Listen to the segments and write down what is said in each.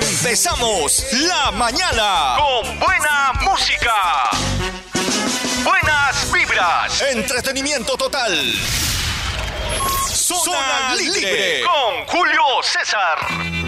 Empezamos la mañana con buena música. Buenas vibras. Entretenimiento total. Zona, libre. con Julio César.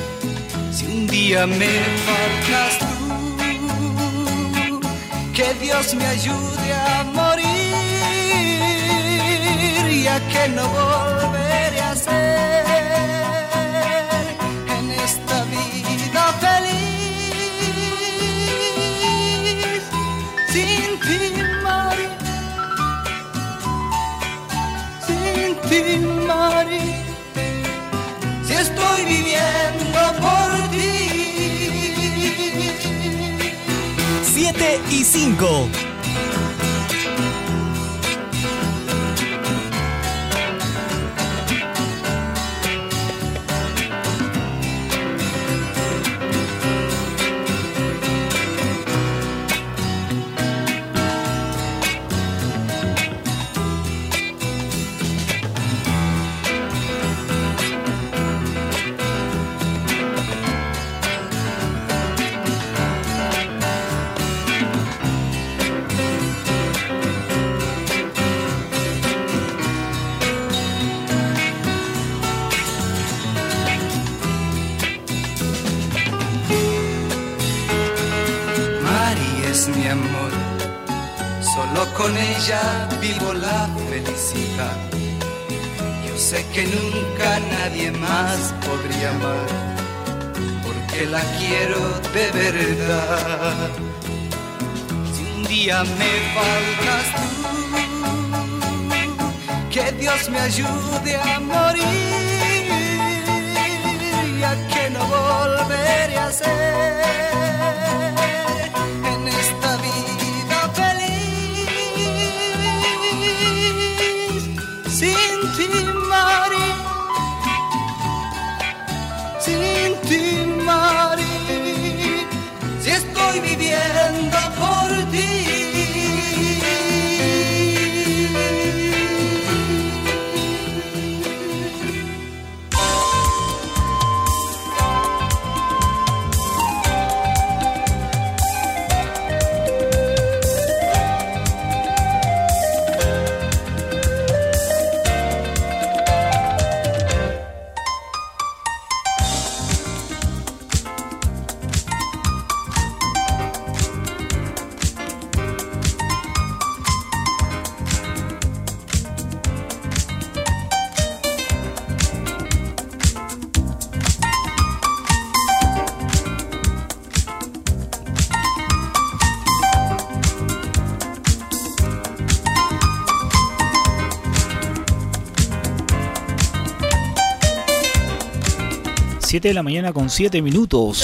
un día me faltas tú, que Dios me ayude a morir, ya que no volveré a ser en esta vida feliz. Sin ti, Mari, sin ti, Mari, si estoy viviendo por 7 y 5. ya vivo la felicidad. Yo sé que nunca nadie más podría amar, porque la quiero de verdad. Si un día me faltas tú, que Dios me ayude a morir, ya que no volveré a ser. 7 de la mañana con 7 minutos.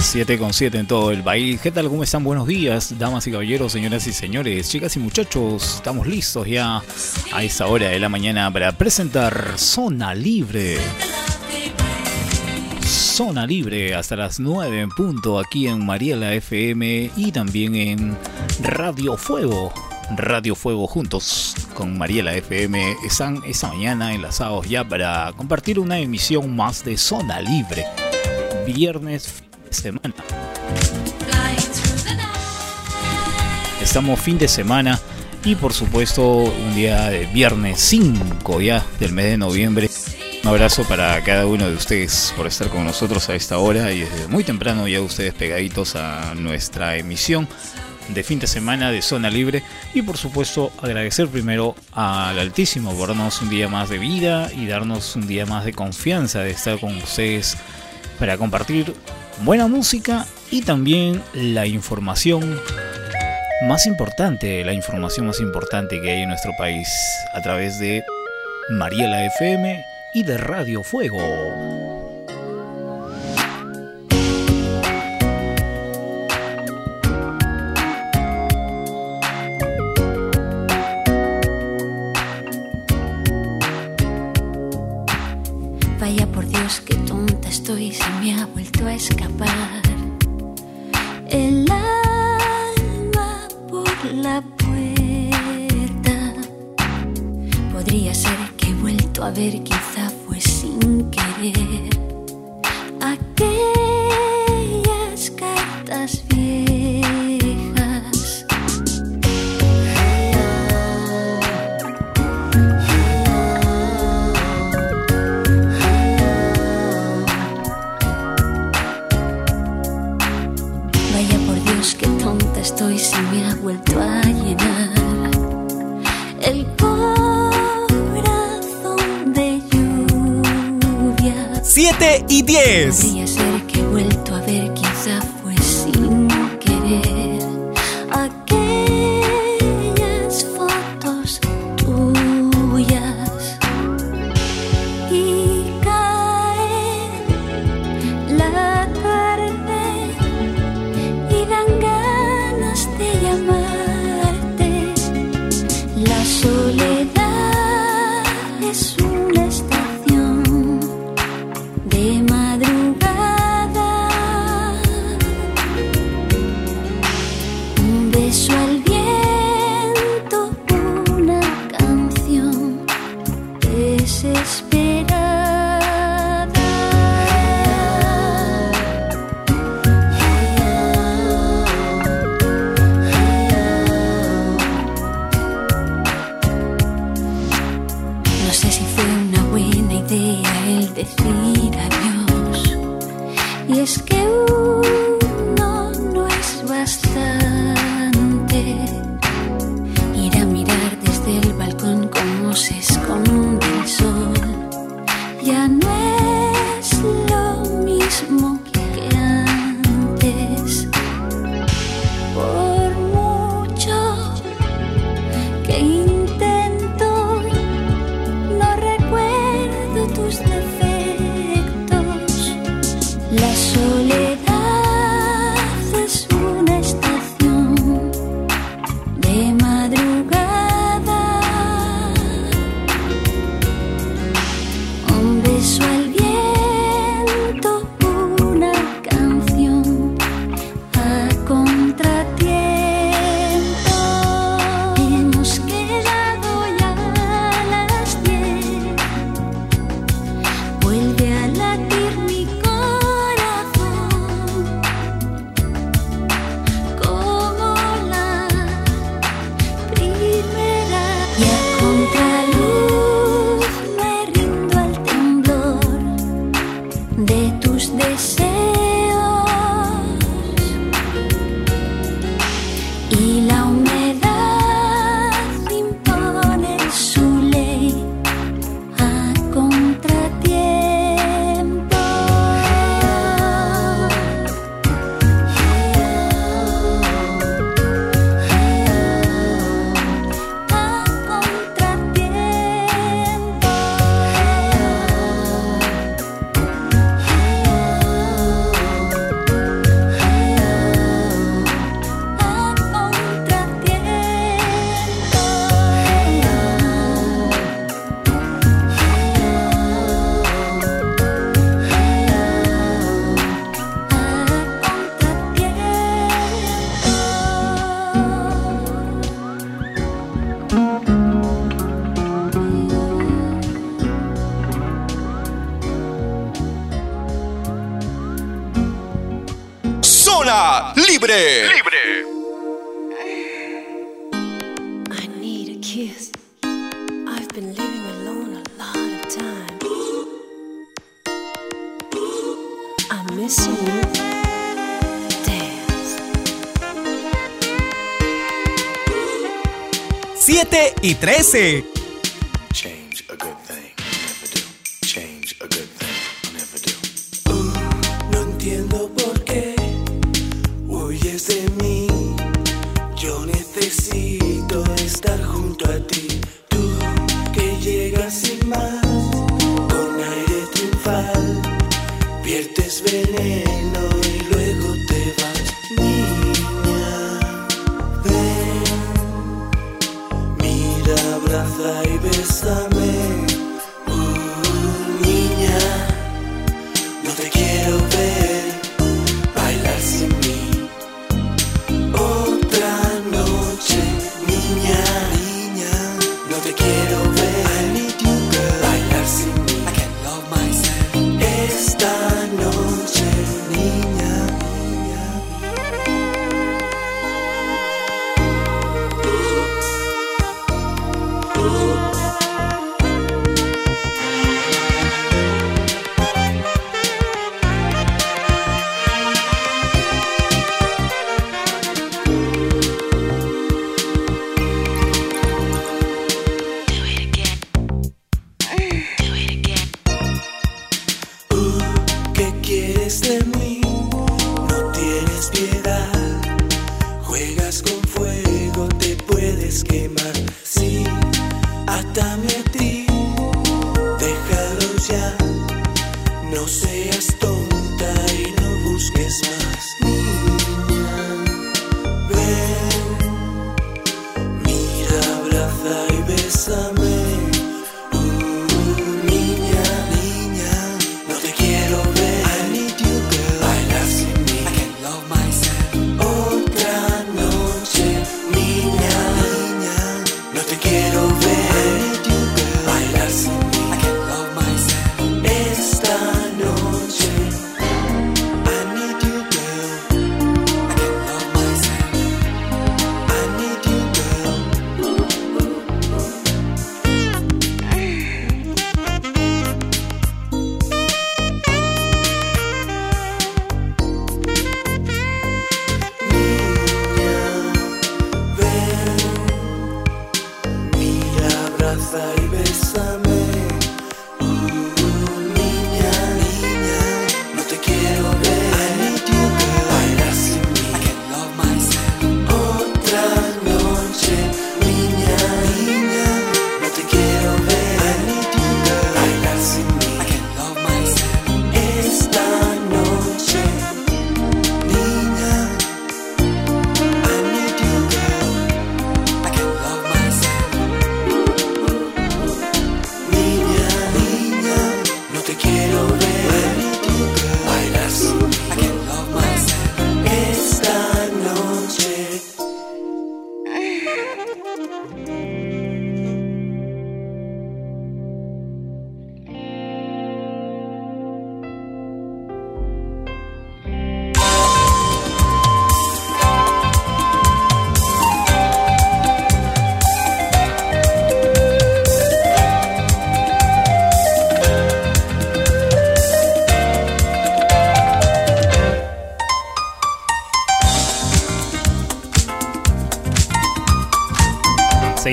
7 con 7 en todo el país. ¿Qué tal? ¿Cómo están? Buenos días, damas y caballeros, señoras y señores, chicas y muchachos. Estamos listos ya a esta hora de la mañana para presentar Zona Libre. Zona Libre hasta las 9 en punto aquí en Mariela FM y también en Radio Fuego. Radio Fuego juntos con Mariela FM están esta mañana enlazados ya para compartir una emisión más de Zona Libre. Viernes de semana. Estamos fin de semana y por supuesto un día de viernes 5 ya del mes de noviembre. Un abrazo para cada uno de ustedes por estar con nosotros a esta hora y desde muy temprano ya ustedes pegaditos a nuestra emisión de fin de semana de Zona Libre y por supuesto agradecer primero al Altísimo por darnos un día más de vida y darnos un día más de confianza de estar con ustedes para compartir buena música y también la información más importante, la información más importante que hay en nuestro país a través de Mariela FM y de Radio Fuego. a escapar el alma por la puerta. Podría ser que he vuelto a ver, quizá fue sin querer aquel. a llenar el corazón de lluvia. 7 y 10. 7 quiero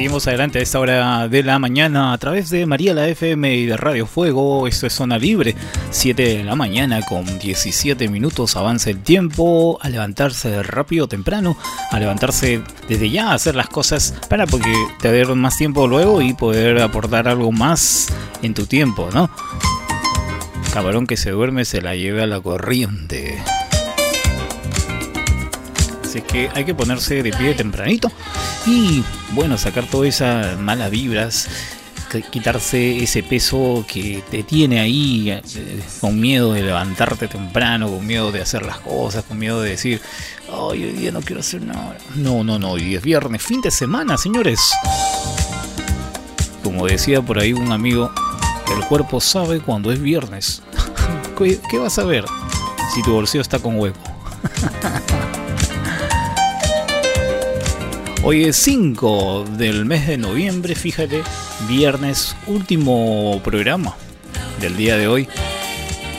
Seguimos adelante a esta hora de la mañana a través de María la FM y de Radio Fuego. Esto es Zona Libre, 7 de la mañana con 17 minutos. Avanza el tiempo a levantarse rápido temprano, a levantarse desde ya, hacer las cosas para porque te dar más tiempo luego y poder aportar algo más en tu tiempo, ¿no? Cabrón que se duerme se la lleva a la corriente. Así que hay que ponerse de pie tempranito y bueno, sacar todas esas malas vibras, qu- quitarse ese peso que te tiene ahí eh, con miedo de levantarte temprano, con miedo de hacer las cosas, con miedo de decir, hoy día no quiero hacer nada. No, no, no, hoy es viernes, fin de semana, señores. Como decía por ahí un amigo, el cuerpo sabe cuando es viernes. ¿Qué, qué vas a ver si tu bolsillo está con hueco? Hoy es 5 del mes de noviembre, fíjate, viernes, último programa del día de hoy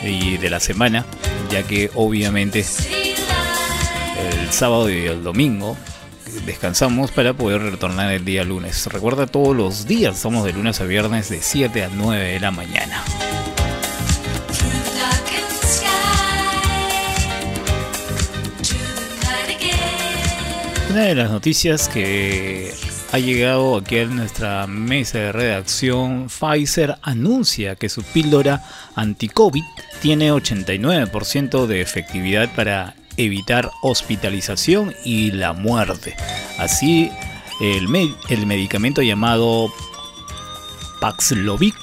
y de la semana, ya que obviamente el sábado y el domingo descansamos para poder retornar el día lunes. Recuerda todos los días, somos de lunes a viernes de 7 a 9 de la mañana. Una de las noticias que ha llegado aquí a nuestra mesa de redacción, Pfizer anuncia que su píldora anti-COVID tiene 89% de efectividad para evitar hospitalización y la muerte. Así, el, el medicamento llamado Paxlovid,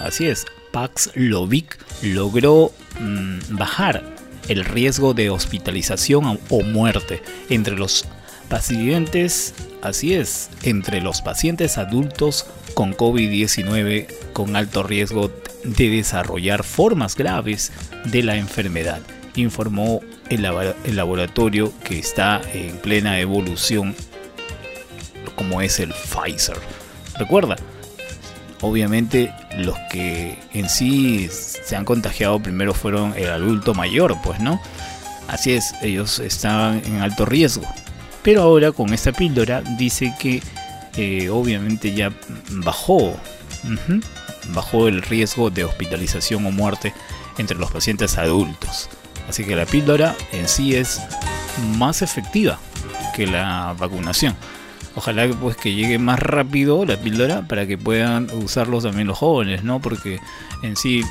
así es, Paxlovid logró mm, bajar el riesgo de hospitalización o muerte entre los pacientes, así es, entre los pacientes adultos con COVID-19 con alto riesgo de desarrollar formas graves de la enfermedad, informó el, laboratorio que está en plena evolución como es el Pfizer. Recuerda, obviamente los que en sí se han contagiado primero fueron el adulto mayor, pues no. Así es, ellos estaban en alto riesgo. Pero ahora con esta píldora dice que eh, obviamente ya bajó, bajó el riesgo de hospitalización o muerte entre los pacientes adultos. Así que la píldora en sí es más efectiva que la vacunación. Ojalá pues que llegue más rápido la píldora para que puedan usarlos también los jóvenes, ¿no? Porque en sí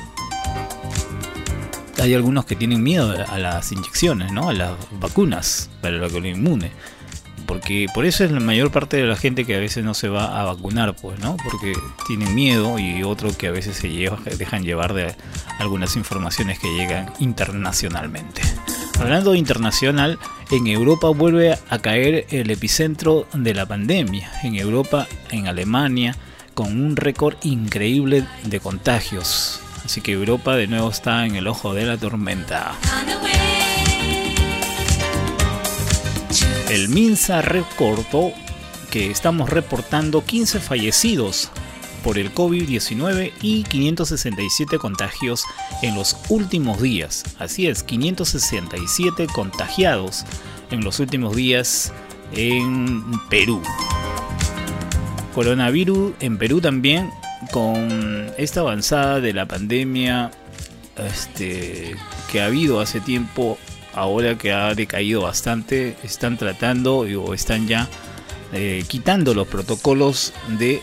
hay algunos que tienen miedo a las inyecciones, ¿no? A las vacunas para la colon inmune porque por eso es la mayor parte de la gente que a veces no se va a vacunar, pues, ¿no? Porque tienen miedo y otro que a veces se dejan llevar de algunas informaciones que llegan internacionalmente. Hablando internacional, en Europa vuelve a caer el epicentro de la pandemia. En Europa, en Alemania, con un récord increíble de contagios. Así que Europa de nuevo está en el ojo de la tormenta. El MINSA recortó que estamos reportando 15 fallecidos por el COVID-19 y 567 contagios en los últimos días. Así es, 567 contagiados en los últimos días en Perú. Coronavirus en Perú también con esta avanzada de la pandemia este, que ha habido hace tiempo ahora que ha decaído bastante, están tratando o están ya eh, quitando los protocolos de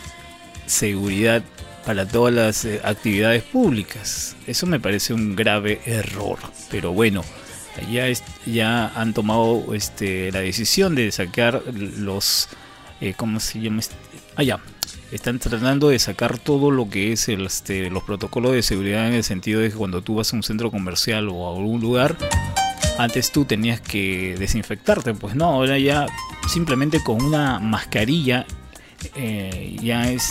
seguridad para todas las eh, actividades públicas. Eso me parece un grave error. Pero bueno, ya, ya han tomado este, la decisión de sacar los... Eh, ¿Cómo se llama? Ah, ya. Están tratando de sacar todo lo que es este, los protocolos de seguridad en el sentido de que cuando tú vas a un centro comercial o a algún lugar, antes tú tenías que desinfectarte, pues no, ahora ya simplemente con una mascarilla eh, ya es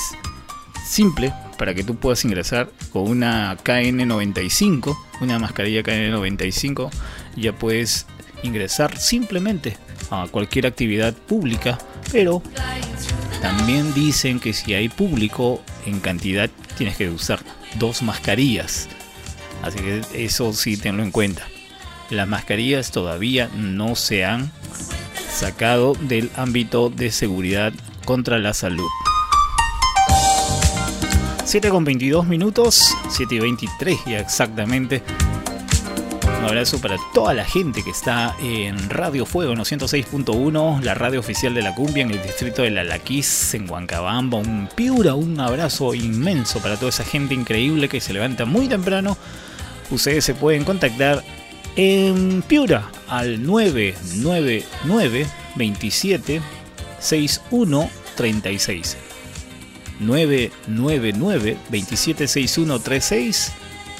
simple para que tú puedas ingresar con una KN95, una mascarilla KN95, ya puedes ingresar simplemente a cualquier actividad pública, pero también dicen que si hay público en cantidad tienes que usar dos mascarillas. Así que eso sí tenlo en cuenta las mascarillas todavía no se han sacado del ámbito de seguridad contra la salud. 7 con 22 minutos, 7 y 23 ya exactamente. Un abrazo para toda la gente que está en Radio Fuego 106.1, la radio oficial de la cumbia en el distrito de La Laquís, en Huancabamba. Un piura, un abrazo inmenso para toda esa gente increíble que se levanta muy temprano. Ustedes se pueden contactar en Piura al 999 27 61 36. 999 27 61 36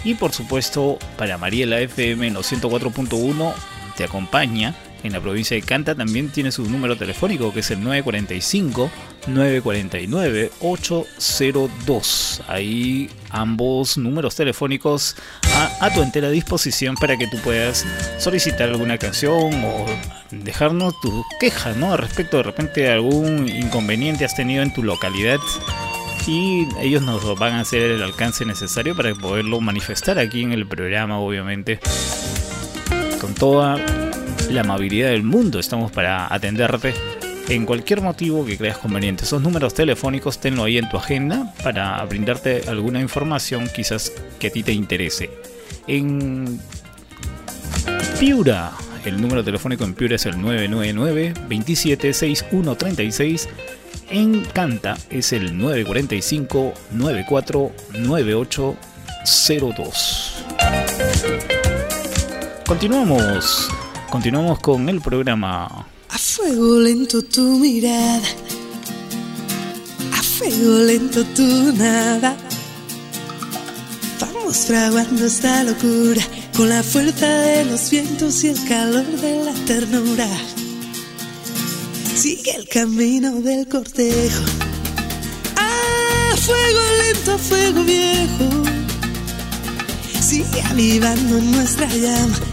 y por supuesto para Mariela FM en 104.1 te acompaña en la provincia de Canta también tiene su número telefónico que es el 945 949 802. Ahí ambos números telefónicos a, tu entera disposición para que tú puedas solicitar alguna canción o dejarnos tu queja, ¿no? Respecto de repente a algún inconveniente has tenido en tu localidad y ellos nos van a hacer el alcance necesario para poderlo manifestar aquí en el programa, obviamente. Con toda la amabilidad del mundo estamos para atenderte en cualquier motivo que creas conveniente. Esos números telefónicos tenlo ahí en tu agenda para brindarte alguna información quizás que a ti te interese. En Piura, el número telefónico en Piura es el 999 276136 En Canta es el 945 949802. Continuamos, continuamos con el programa a fuego lento tu mirada, a fuego lento tu nada. Vamos fraguando esta locura con la fuerza de los vientos y el calor de la ternura. Sigue el camino del cortejo. A fuego lento, fuego viejo. Sigue avivando nuestra llama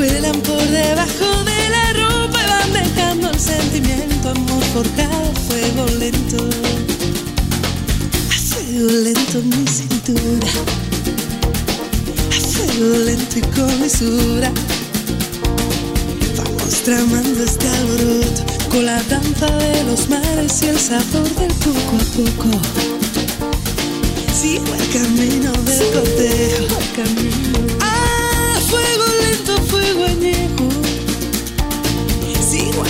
cuelan por debajo de la ropa y van dejando el sentimiento, amor forjado, fuego lento. A fuego lento en mi cintura, a fuego lento y con mesura. Vamos tramando este alboroto con la danza de los mares y el sabor del poco a poco. Sigo el camino del cortejo, camino.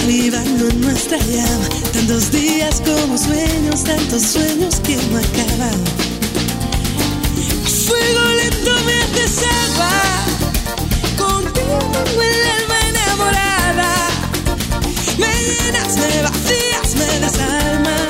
Avivando nuestra llama, tantos días como sueños, tantos sueños que no acaban. Fuego lento me haces agua, contigo tengo el alma enamorada. Me llenas, me vacías, me desarmas.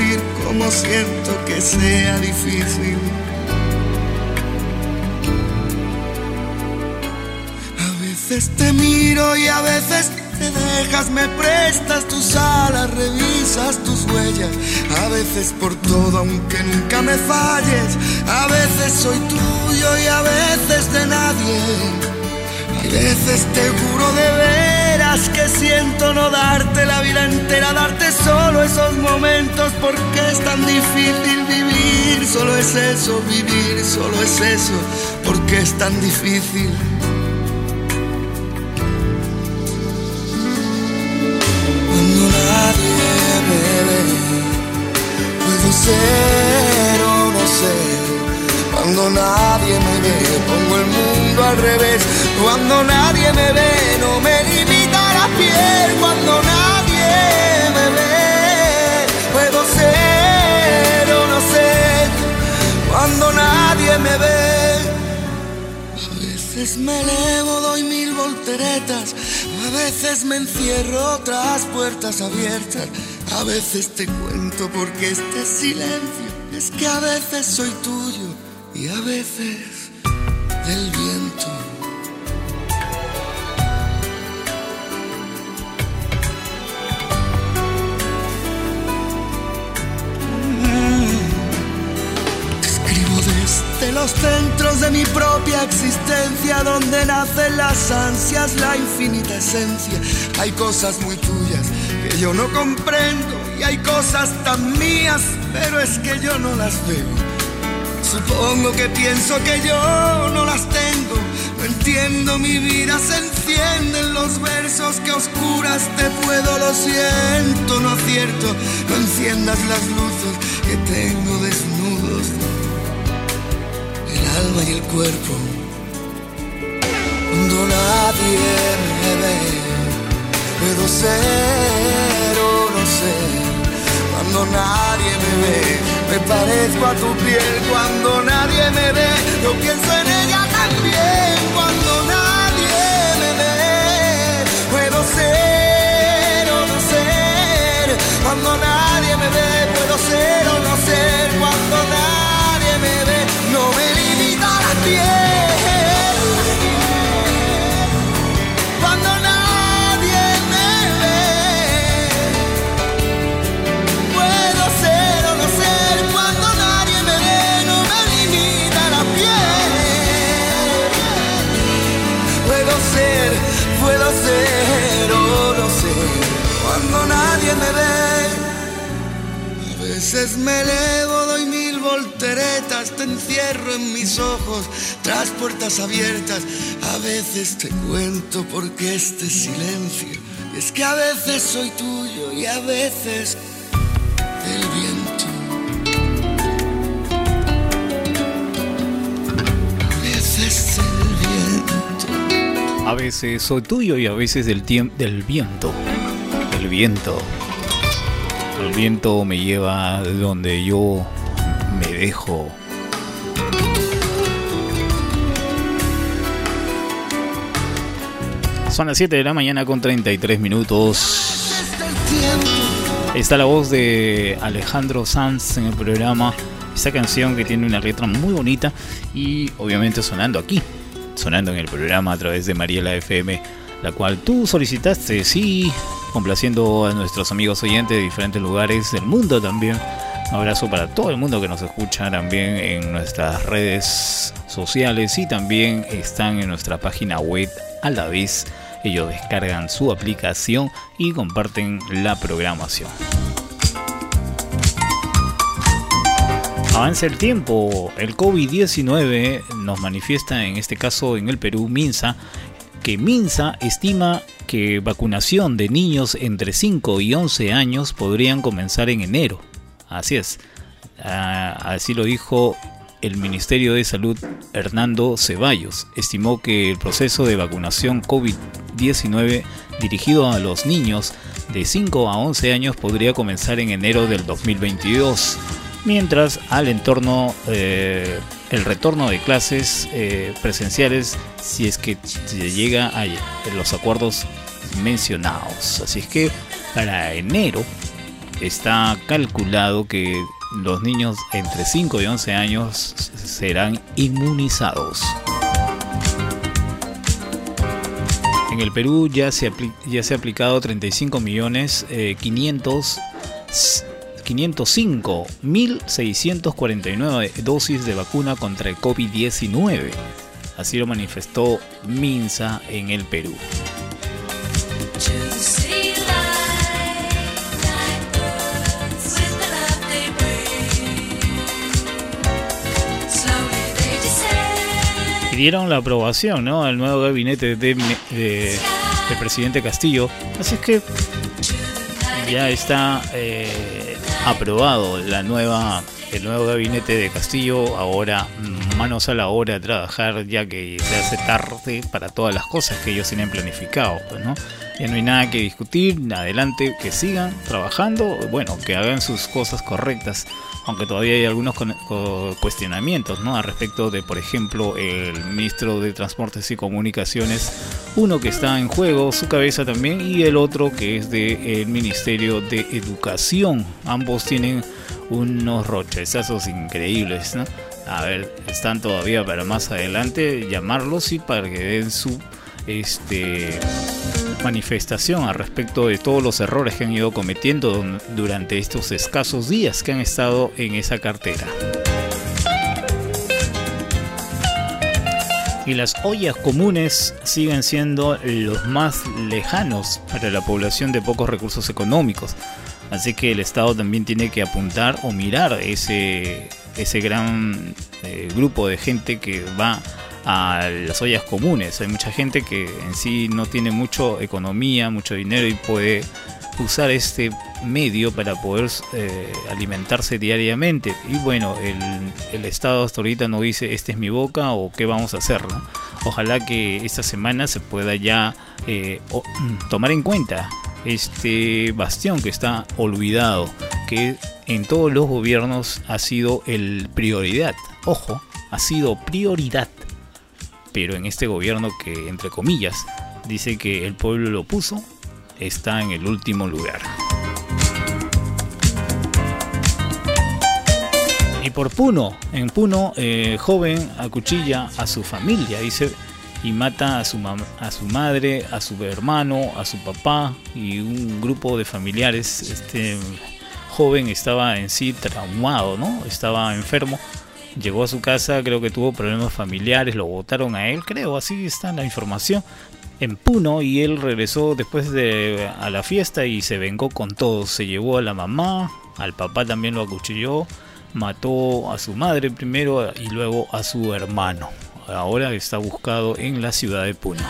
como siento que sea difícil. A veces te miro y a veces te dejas, me prestas tus alas, revisas tus huellas. A veces por todo, aunque nunca me falles. A veces soy tuyo y a veces de nadie. Hay veces te juro de no darte la vida entera, darte solo esos momentos porque es tan difícil vivir. Solo es eso, vivir, solo es eso, porque es tan difícil. Cuando nadie me ve, puedo ser o no ser. Cuando nadie me ve, pongo el mundo al revés. Cuando nadie me ve, no me Cuando nadie me ve, puedo ser o no ser. Cuando nadie me ve. A veces me elevo, doy mil volteretas. A veces me encierro tras puertas abiertas. A veces te cuento porque este silencio es que a veces soy tuyo y a veces los centros de mi propia existencia, donde nacen las ansias, la infinita esencia. Hay cosas muy tuyas que yo no comprendo y hay cosas tan mías, pero es que yo no las veo. Supongo que pienso que yo no las tengo. No entiendo mi vida, se encienden los versos que oscuras te puedo. Lo siento, no acierto. No enciendas las luces que tengo. Alma y el cuerpo. Cuando nadie me ve, puedo ser o no ser. Cuando nadie me ve, me parezco a tu piel. Cuando nadie me ve, yo pienso en ella también. Cuando nadie me ve, puedo ser o no ser. Cuando nadie me ve, puedo ser o no me ve. A veces me doy mil volteretas, te encierro en mis ojos tras puertas abiertas. A veces te cuento porque este silencio es que a veces soy tuyo y a veces el viento. A veces el viento. A veces soy tuyo y a veces del, tiemp- del viento. El viento. El viento me lleva donde yo me dejo. Son las 7 de la mañana con 33 minutos. Está la voz de Alejandro Sanz en el programa. Esta canción que tiene una letra muy bonita y obviamente sonando aquí, sonando en el programa a través de Mariela FM, la cual tú solicitaste, sí, complaciendo a nuestros amigos oyentes de diferentes lugares del mundo también. Abrazo para todo el mundo que nos escucha también en nuestras redes sociales y también están en nuestra página web a la vez. Ellos descargan su aplicación y comparten la programación. Avanza el tiempo, el COVID-19 nos manifiesta en este caso en el Perú Minsa que Minsa estima que vacunación de niños entre 5 y 11 años podrían comenzar en enero. Así es, Ah, así lo dijo el Ministerio de Salud Hernando Ceballos. Estimó que el proceso de vacunación COVID-19 dirigido a los niños de 5 a 11 años podría comenzar en enero del 2022 mientras al entorno eh, el retorno de clases eh, presenciales si es que se llega a los acuerdos mencionados. Así es que para enero está calculado que los niños entre 5 y 11 años serán inmunizados. En el Perú ya se, ya ha aplicado 35 millones 500 505.649 dosis de vacuna contra el COVID-19. Así lo manifestó Minsa en el Perú. Pidieron la aprobación ¿no? al nuevo gabinete de, de, del presidente Castillo. Así es que ya está eh, aprobado la nueva el nuevo gabinete de Castillo. Ahora manos a la hora de trabajar ya que se hace tarde para todas las cosas que ellos tienen planificado. Pues, ¿no? Ya no hay nada que discutir. Adelante, que sigan trabajando. Bueno, que hagan sus cosas correctas aunque todavía hay algunos cuestionamientos ¿no? a respecto de, por ejemplo, el ministro de Transportes y Comunicaciones, uno que está en juego, su cabeza también, y el otro que es del Ministerio de Educación. Ambos tienen unos rochezazos increíbles. A ver, están todavía para más adelante llamarlos y para que den su este manifestación al respecto de todos los errores que han ido cometiendo durante estos escasos días que han estado en esa cartera. Y las ollas comunes siguen siendo los más lejanos para la población de pocos recursos económicos. Así que el Estado también tiene que apuntar o mirar ese, ese gran eh, grupo de gente que va a las ollas comunes. Hay mucha gente que en sí no tiene mucho economía, mucho dinero y puede usar este medio para poder eh, alimentarse diariamente. Y bueno, el, Estado hasta ahorita no dice esta es mi boca o qué vamos a hacer. Ojalá que esta semana se pueda ya eh, tomar en cuenta este bastión que está olvidado, que en todos los gobiernos ha sido el prioridad. Ojo, ha sido prioridad pero en este gobierno que, entre comillas, dice que el pueblo lo puso, está en el último lugar. Y por Puno, en Puno, eh, joven acuchilla a su familia, dice, y mata a su, a su madre, a su hermano, a su papá y un grupo de familiares. Este joven estaba en sí traumado, ¿no? Estaba enfermo Llegó a su casa, creo que tuvo problemas familiares, lo votaron a él, creo, así está la información. En Puno y él regresó después de a la fiesta y se vengó con todos. Se llevó a la mamá, al papá también lo acuchilló, mató a su madre primero y luego a su hermano. Ahora está buscado en la ciudad de Puno.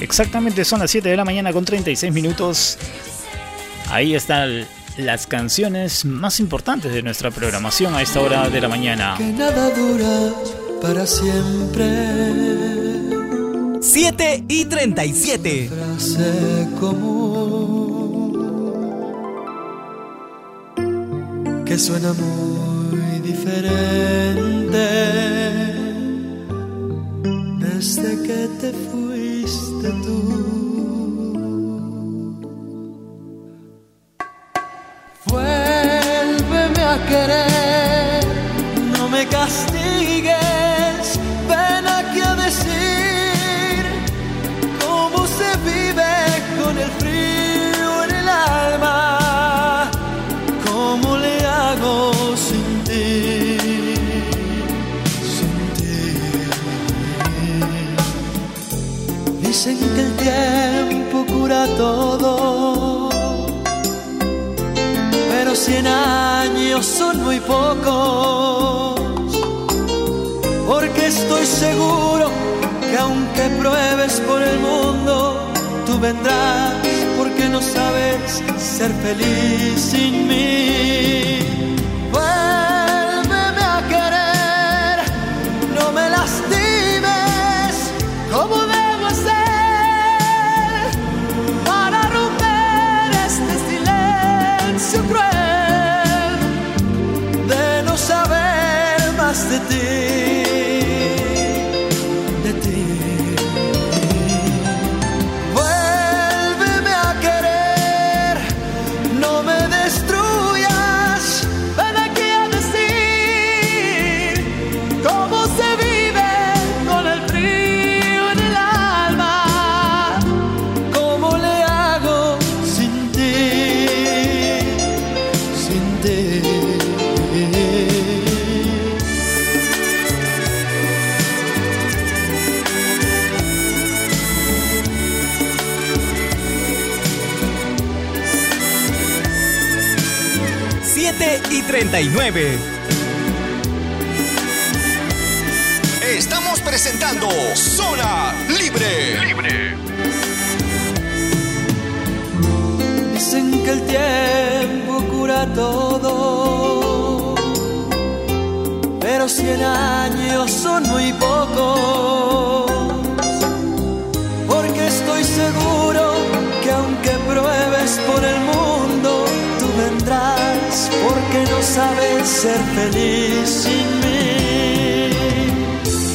Exactamente son las 7 de la mañana con 36 minutos. Ahí están las canciones más importantes de nuestra programación a esta hora de la mañana. Que nada dura para siempre. 7 y 37. Frase común que suena muy diferente desde que te fuiste tú. Vuélveme a querer, no me castigues, todo, pero cien años son muy pocos, porque estoy seguro que aunque pruebes por el mundo, tú vendrás, porque no sabes ser feliz sin mí. Saber más Estamos presentando Zona Libre. Libre. Dicen que el tiempo cura todo, pero 100 años son muy pocos, porque estoy seguro que aunque pruebes por el mundo, que no sabes ser feliz sin mí.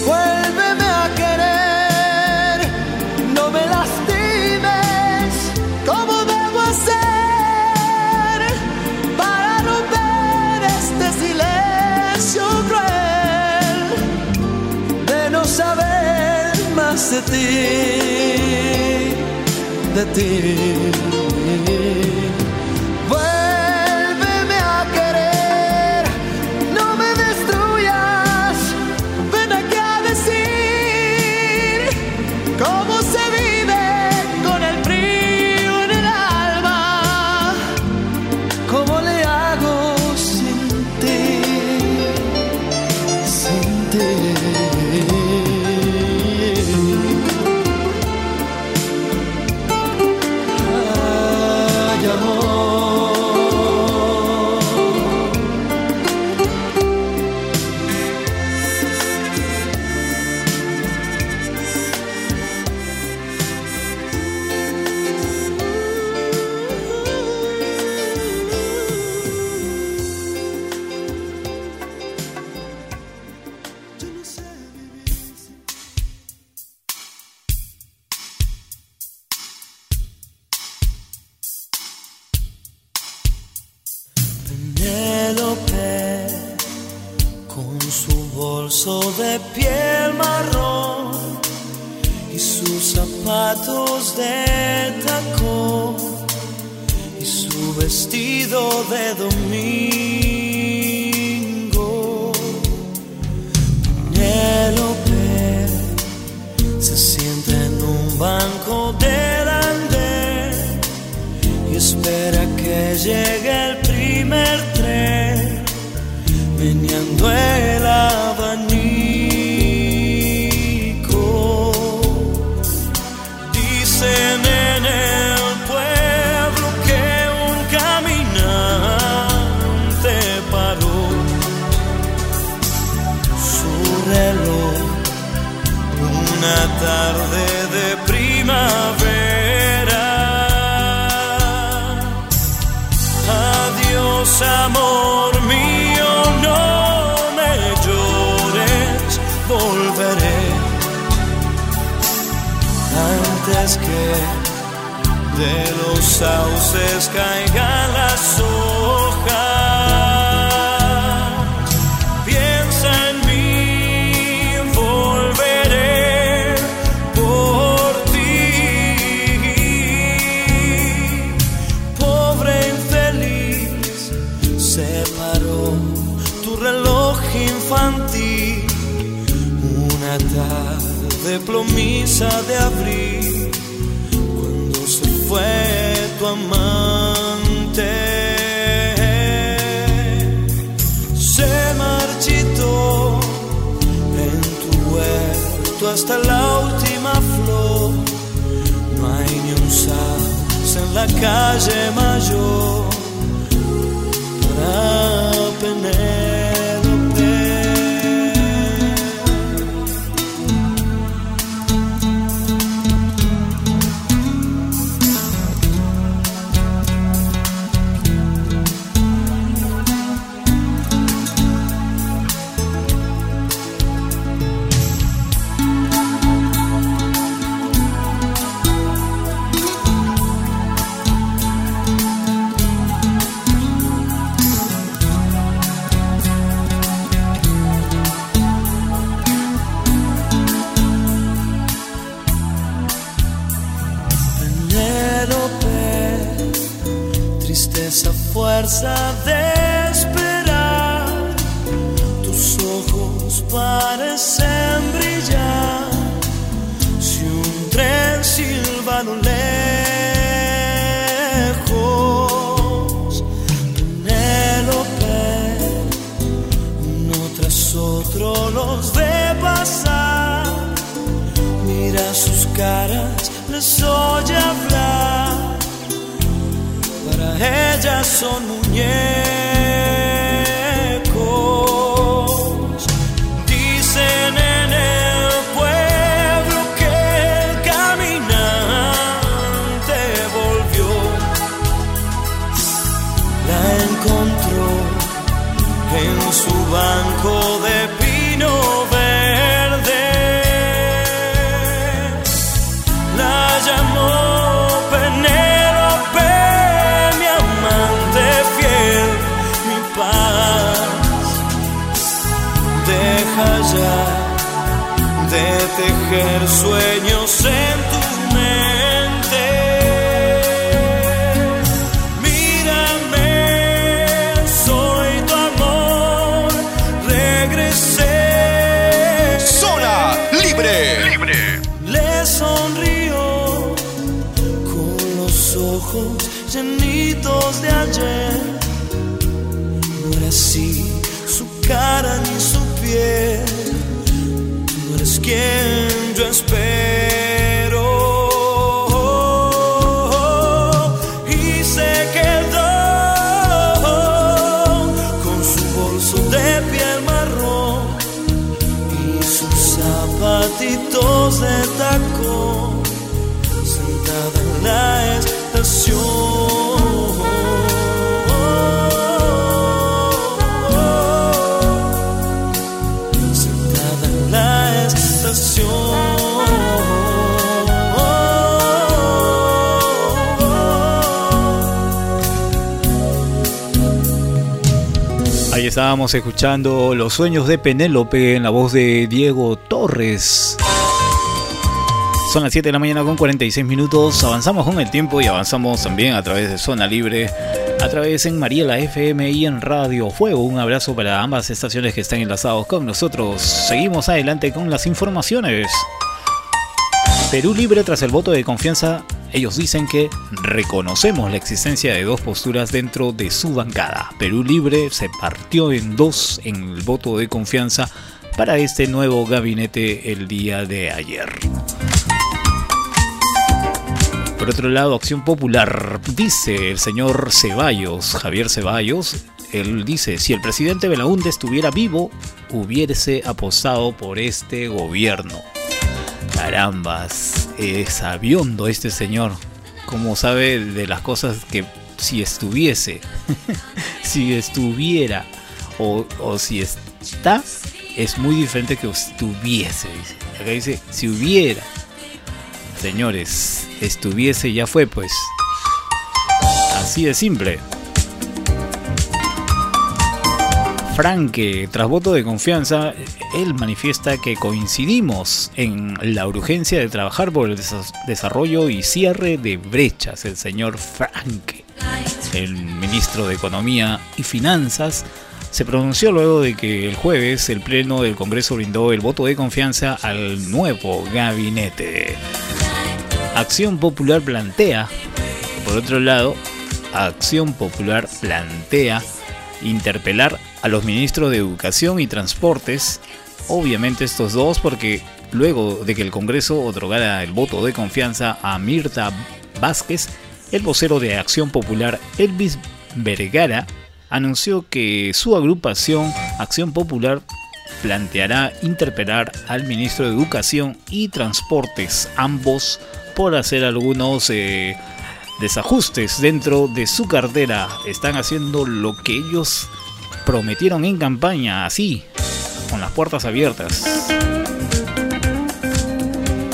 Vuélveme a querer, no me lastimes. ¿Cómo debo hacer para romper este silencio cruel de no saber más de ti, de ti? Estábamos escuchando Los sueños de Penélope en la voz de Diego Torres. Son las 7 de la mañana con 46 minutos. Avanzamos con el tiempo y avanzamos también a través de Zona Libre, a través en Mariela FM y en Radio Fuego. Un abrazo para ambas estaciones que están enlazados con nosotros. Seguimos adelante con las informaciones. Perú Libre tras el voto de confianza, ellos dicen que reconocemos la existencia de dos posturas dentro de su bancada. Perú Libre se partió en dos en el voto de confianza para este nuevo gabinete el día de ayer. Por otro lado, Acción Popular, dice el señor Ceballos, Javier Ceballos, él dice, si el presidente Belaúnde estuviera vivo, hubiese apostado por este gobierno. Carambas, es sabiondo este señor. Como sabe de las cosas que si estuviese, si estuviera o, o si está, es muy diferente que estuviese. Dice. Acá dice, si hubiera. Señores, estuviese ya fue pues. Así de simple. Franque, tras voto de confianza, él manifiesta que coincidimos en la urgencia de trabajar por el desarrollo y cierre de brechas. El señor Franque, el ministro de Economía y Finanzas, se pronunció luego de que el jueves el Pleno del Congreso brindó el voto de confianza al nuevo gabinete. Acción Popular plantea, por otro lado, Acción Popular plantea interpelar a los ministros de Educación y Transportes, obviamente estos dos porque luego de que el Congreso otorgara el voto de confianza a Mirta Vázquez, el vocero de Acción Popular Elvis Vergara anunció que su agrupación Acción Popular planteará interpelar al ministro de Educación y Transportes, ambos por hacer algunos eh, desajustes dentro de su cartera. Están haciendo lo que ellos prometieron en campaña, así, con las puertas abiertas.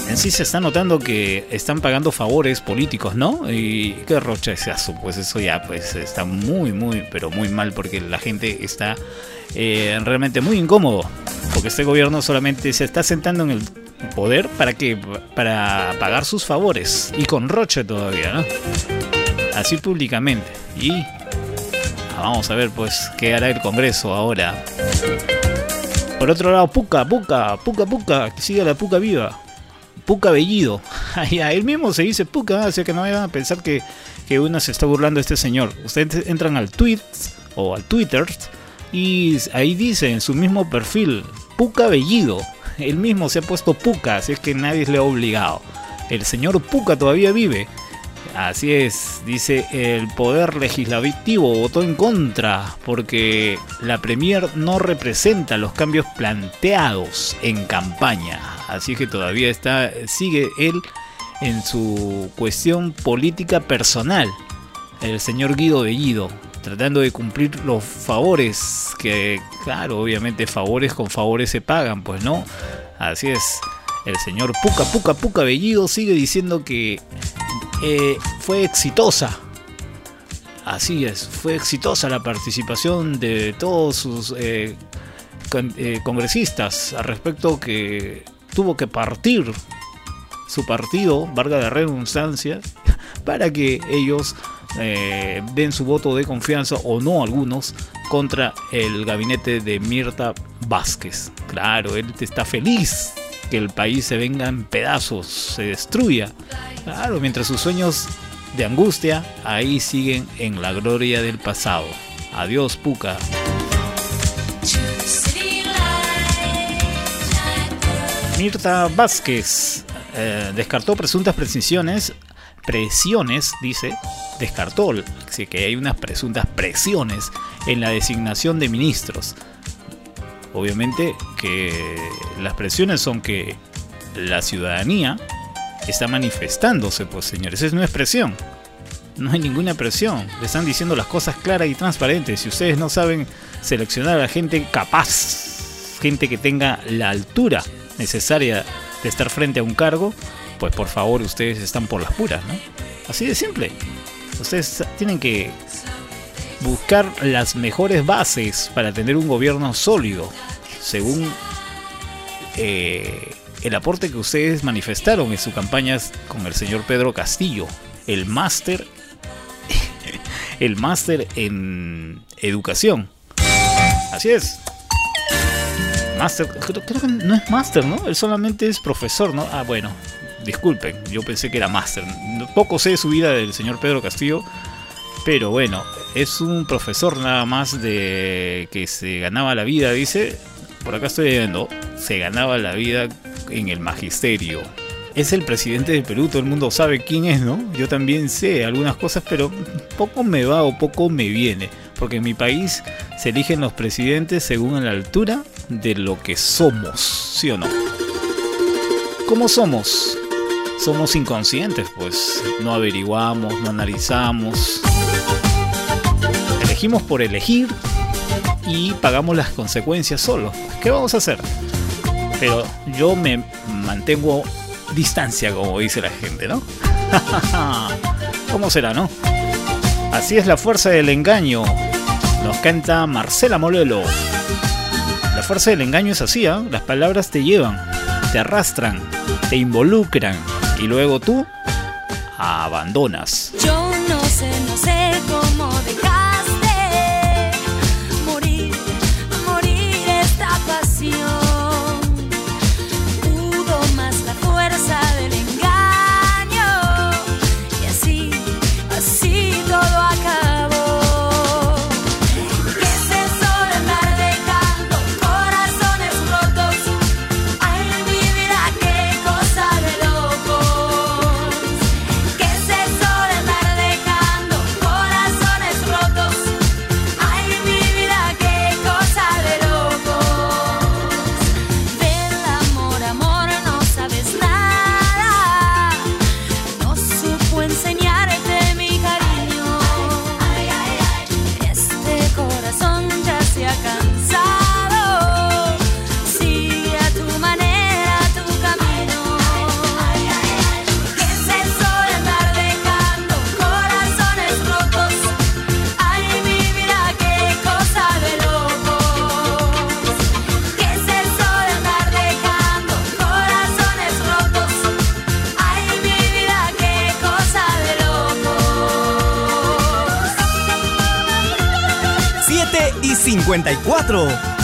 En sí se está notando que están pagando favores políticos, ¿no? Y qué rocha ese aso, pues eso ya pues está muy, muy, pero muy mal porque la gente está eh, realmente muy incómodo. Porque este gobierno solamente se está sentando en el poder para que para pagar sus favores y con roche todavía, ¿no? Así públicamente. Y vamos a ver pues qué hará el Congreso ahora. Por otro lado, Puca, Puca, Puca, Puca, que siga la Puca viva. Puca Bellido. Él mismo se dice Puca, así que no vayan a pensar que, que uno se está burlando de este señor. Ustedes entran al tweet o al Twitter y ahí dice en su mismo perfil, Puca Bellido. Él mismo se ha puesto Puca, así es que nadie le ha obligado. El señor Puca todavía vive. Así es, dice el Poder Legislativo votó en contra porque la Premier no representa los cambios planteados en campaña. Así que todavía está, sigue él en su cuestión política personal, el señor Guido Bellido, tratando de cumplir los favores que, claro, obviamente favores con favores se pagan, pues no. Así es, el señor Puca Puca Puca Bellido sigue diciendo que eh, fue exitosa. Así es, fue exitosa la participación de todos sus eh, eh, congresistas al respecto que tuvo que partir su partido, valga de redundancia, para que ellos den su voto de confianza o no algunos contra el gabinete de Mirta Vázquez. Claro, él está feliz que el país se venga en pedazos, se destruya. Claro, mientras sus sueños de angustia ahí siguen en la gloria del pasado. Adiós, Puca. Mirta Vázquez eh, descartó presuntas presiones, presiones, dice, descartó así que hay unas presuntas presiones en la designación de ministros. Obviamente que las presiones son que la ciudadanía está manifestándose, pues señores, es una expresión. No hay ninguna presión. Le están diciendo las cosas claras y transparentes. Si ustedes no saben seleccionar a gente capaz, gente que tenga la altura necesaria de estar frente a un cargo, pues por favor ustedes están por las puras, ¿no? Así de simple. Ustedes tienen que buscar las mejores bases para tener un gobierno sólido, según eh, el aporte que ustedes manifestaron en sus campañas con el señor Pedro Castillo, el máster, el máster en educación. Así es. Máster, creo, creo que no es máster, ¿no? Él solamente es profesor, ¿no? Ah, bueno, disculpen, yo pensé que era máster. Poco sé de su vida del señor Pedro Castillo, pero bueno, es un profesor nada más de que se ganaba la vida, dice. Por acá estoy viendo, se ganaba la vida en el magisterio. Es el presidente del Perú, todo el mundo sabe quién es, ¿no? Yo también sé algunas cosas, pero poco me va o poco me viene. Porque en mi país se eligen los presidentes según la altura de lo que somos, ¿sí o no? ¿Cómo somos? Somos inconscientes, pues. No averiguamos, no analizamos. Elegimos por elegir y pagamos las consecuencias solos. ¿Qué vamos a hacer? Pero yo me mantengo distancia, como dice la gente, ¿no? ¿Cómo será, no? Así es la fuerza del engaño. Nos canta Marcela Molelo. La fuerza del engaño es así, ¿ah? Las palabras te llevan, te arrastran, te involucran y luego tú abandonas. Yo no sé, no sé cómo dejaste 54.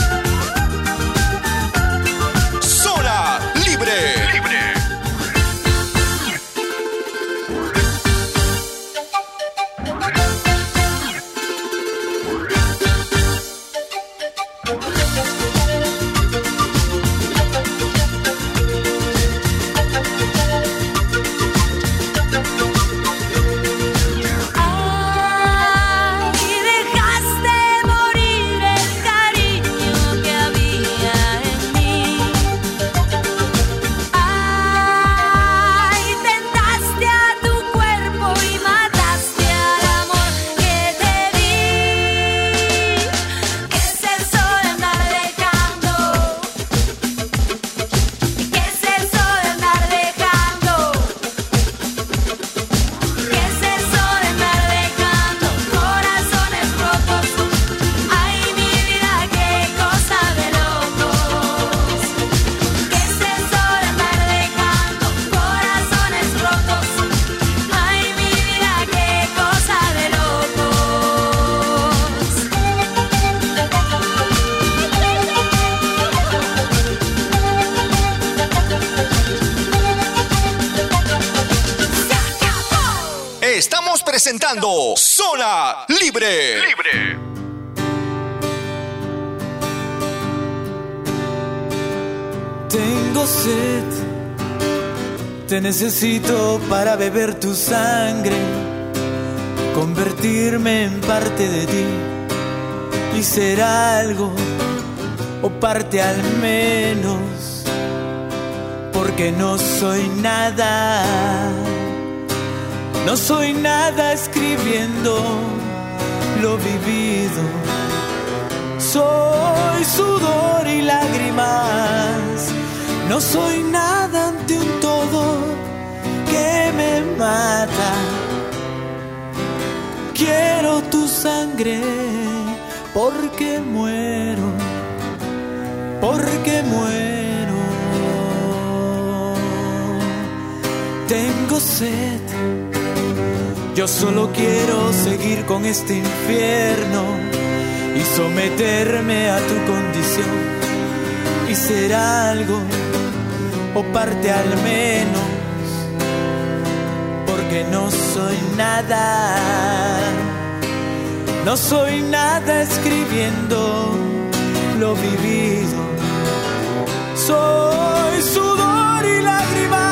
Necesito para beber tu sangre, convertirme en parte de ti y ser algo o parte al menos, porque no soy nada, no soy nada escribiendo lo vivido. Soy sudor y lágrimas, no soy nada mata. Quiero tu sangre porque muero, porque muero. Tengo sed, yo solo quiero seguir con este infierno y someterme a tu condición y ser algo o parte al menos, porque no soy nada, no soy nada escribiendo lo vivido, soy sudor y lágrimas,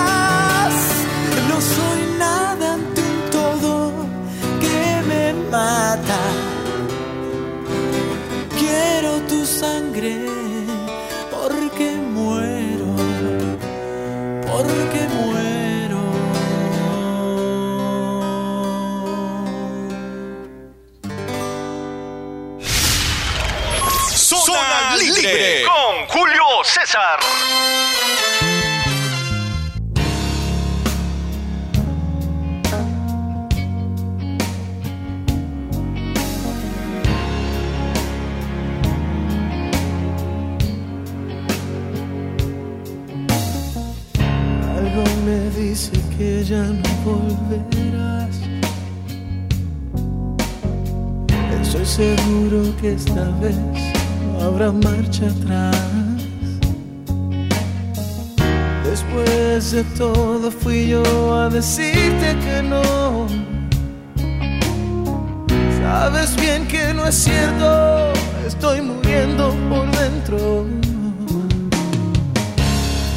esta vez no habrá marcha atrás. Después de todo fui yo a decirte que no. Sabes bien que no es cierto, estoy muriendo por dentro.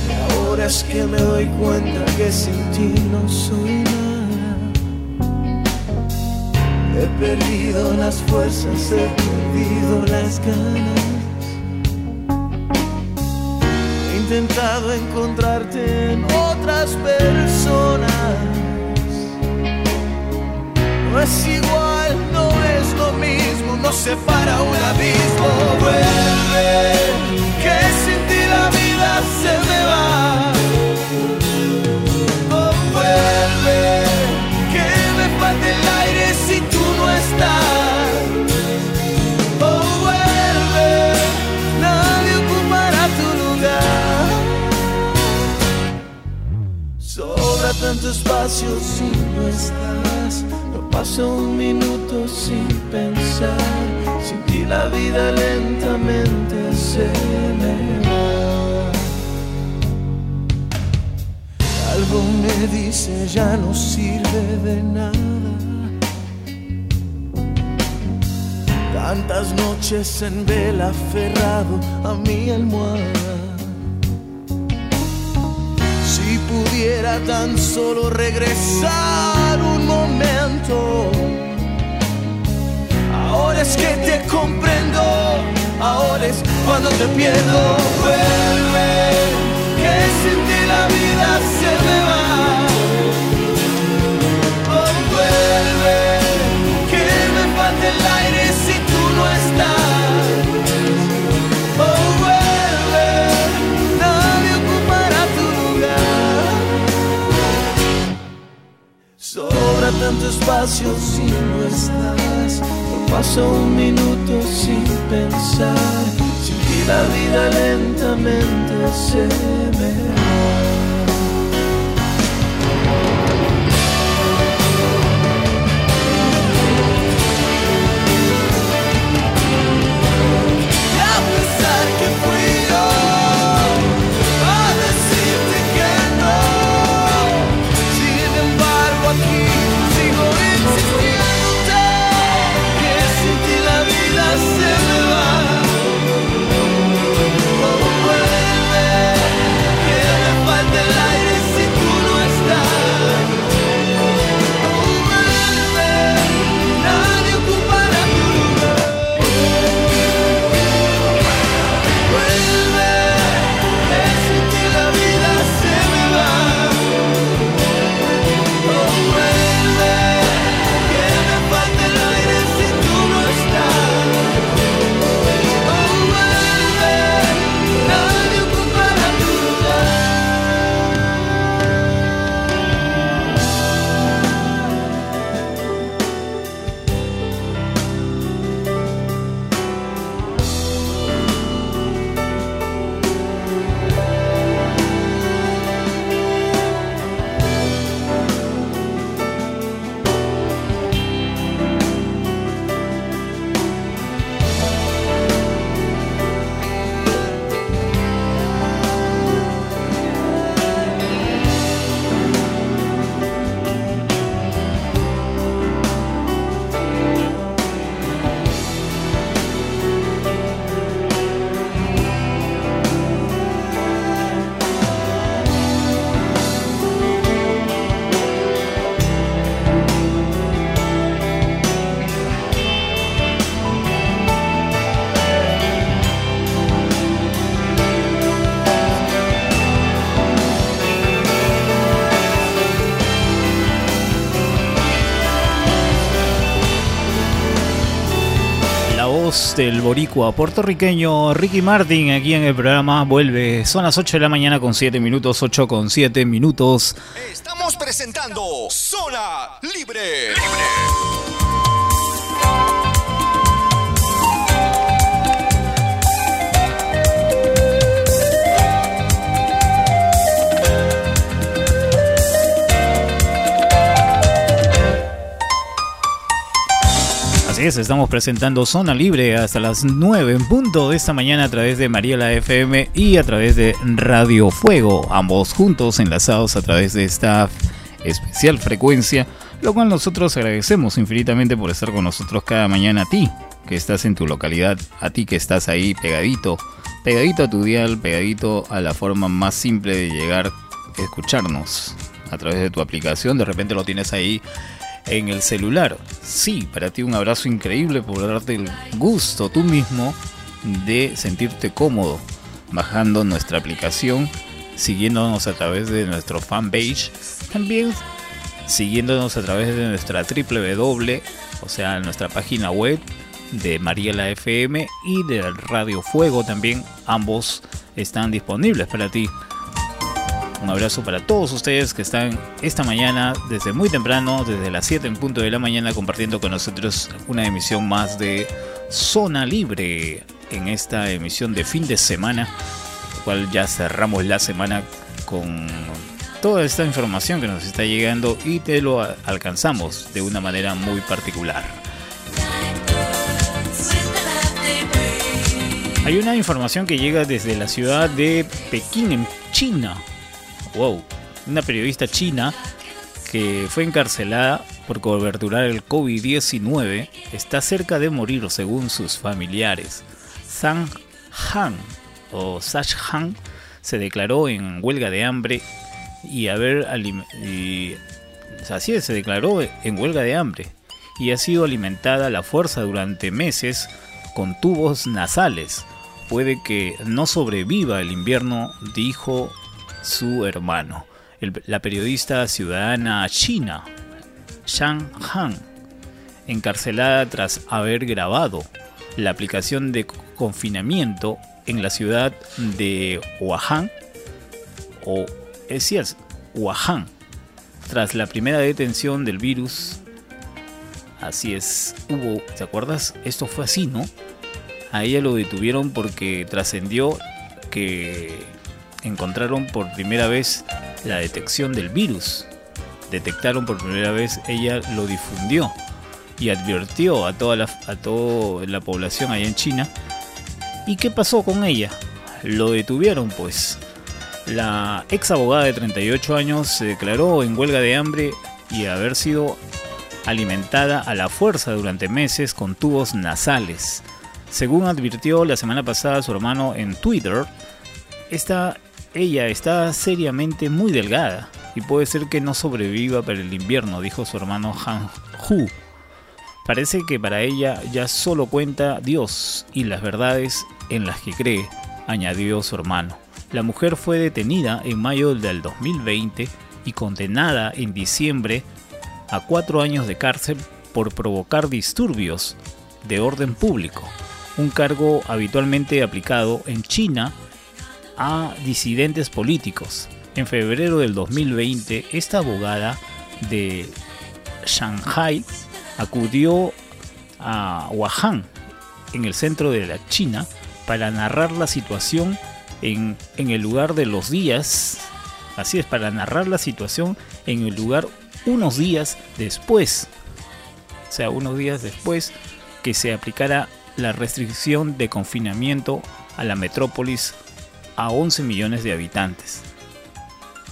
Y ahora es que me doy cuenta que sin ti no soy nada. He perdido las fuerzas, he perdido las ganas. He intentado encontrarte en otras personas. No es igual, no es lo mismo, nos separa un abismo. Vuelve, que sin ti la vida se me va. Oh, vuelve, tanto espacio si no estás. No paso un minuto sin pensar. Sin ti la vida lentamente se me va. Algo me dice ya no sirve de nada. Tantas noches en vela aferrado a mi almohada. Si pudiera tan solo regresar un momento. Ahora es que te comprendo, ahora es cuando te pierdo. Vuelve, que sin ti la vida se tanto espacio si no estás. No paso un minuto sin pensar. Sin ti la vida lentamente se me va. Del boricua puertorriqueño Ricky Martin aquí en el programa vuelve. Son las 8 de la mañana con 7 minutos, 8 con 7 minutos. Estamos presentando Zona Libre. Así es, estamos presentando Zona Libre hasta las 9 en punto de esta mañana a través de Mariela FM y a través de Radio Fuego, ambos juntos enlazados a través de esta especial frecuencia, lo cual nosotros agradecemos infinitamente por estar con nosotros cada mañana. A ti, que estás en tu localidad, a ti que estás ahí pegadito, pegadito a tu dial, pegadito a la forma más simple de llegar a escucharnos a través de tu aplicación, de repente lo tienes ahí en el celular. Sí, para ti un abrazo increíble por darte el gusto tú mismo de sentirte cómodo bajando nuestra aplicación, siguiéndonos a través de nuestro fanpage, también siguiéndonos a través de nuestra www, o sea, nuestra página web de Mariela FM y de Radio Fuego también, ambos están disponibles para ti. Un abrazo para todos ustedes que están esta mañana desde muy temprano, desde las 7 en punto de la mañana, compartiendo con nosotros una emisión más de Zona Libre en esta emisión de fin de semana, cual ya cerramos la semana con toda esta información que nos está llegando y te lo alcanzamos de una manera muy particular. Hay una información que llega desde la ciudad de Pekín, en China, wow, una periodista china que fue encarcelada por coberturar el COVID-19 está cerca de morir según sus familiares. Zhang Han o Sash Han se declaró en huelga de hambre y haber y, se declaró en huelga de hambre y ha sido alimentada a la fuerza durante meses con tubos nasales. Puede que no sobreviva el invierno, dijo su hermano, la periodista ciudadana china Zhang Han, encarcelada tras haber grabado la aplicación de confinamiento en la ciudad de Wuhan, o es cierto, Wuhan, tras la primera detención del virus. Así es, hubo, ¿te acuerdas? Esto fue así, ¿no? A ella lo detuvieron porque trascendió que encontraron por primera vez la detección del virus. Detectaron por primera vez, ella lo difundió y advirtió a toda la, a toda la población allá en China. ¿Y qué pasó con ella? Lo detuvieron pues. La ex abogada de 38 años se declaró en huelga de hambre y haber sido alimentada a la fuerza durante meses con tubos nasales. Según advirtió la semana pasada su hermano en Twitter, esta, ella está seriamente muy delgada y puede ser que no sobreviva para el invierno, dijo su hermano Han Hu. Parece que para ella ya solo cuenta Dios y las verdades en las que cree, añadió su hermano. La mujer fue detenida en mayo del 2020 y condenada en diciembre a cuatro años de cárcel por provocar disturbios de orden público, un cargo habitualmente aplicado en China a disidentes políticos. En febrero del 2020, esta abogada de Shanghai acudió a Wuhan, en el centro de la China, para narrar la situación en, en el lugar de los días. Así es, para narrar la situación en el lugar unos días después. O sea, unos días después que se aplicara la restricción de confinamiento a la metrópolis a 11 millones de habitantes.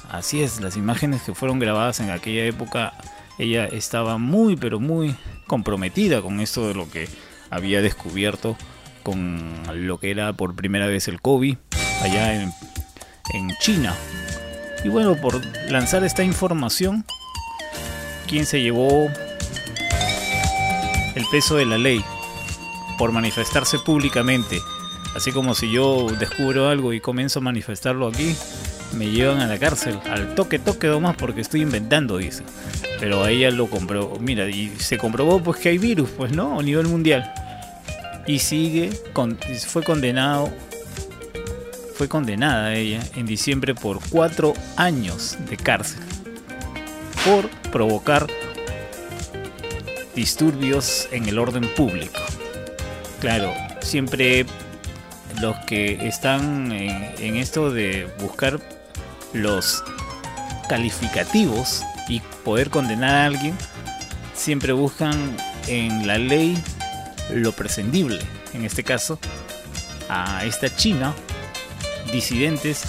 Así es, las imágenes que fueron grabadas en aquella época, ella estaba muy pero muy comprometida con esto de lo que había descubierto con lo que era por primera vez el COVID allá en, en China. Y bueno, por lanzar esta información, ¿quién se llevó el peso de la ley? Por manifestarse públicamente. Así como si yo descubro algo y comienzo a manifestarlo aquí, me llevan a la cárcel, al toque toque nomás porque estoy inventando, dice. Pero ella lo comprobó, mira, y se comprobó pues que hay virus, pues no, a nivel mundial. y sigue, fue condenado, fue condenada ella en diciembre por cuatro años de cárcel por provocar disturbios en el orden público. Claro, siempre los que están en, en esto de buscar los calificativos y poder condenar a alguien, siempre buscan en la ley lo prescindible. En este caso, a esta China, disidentes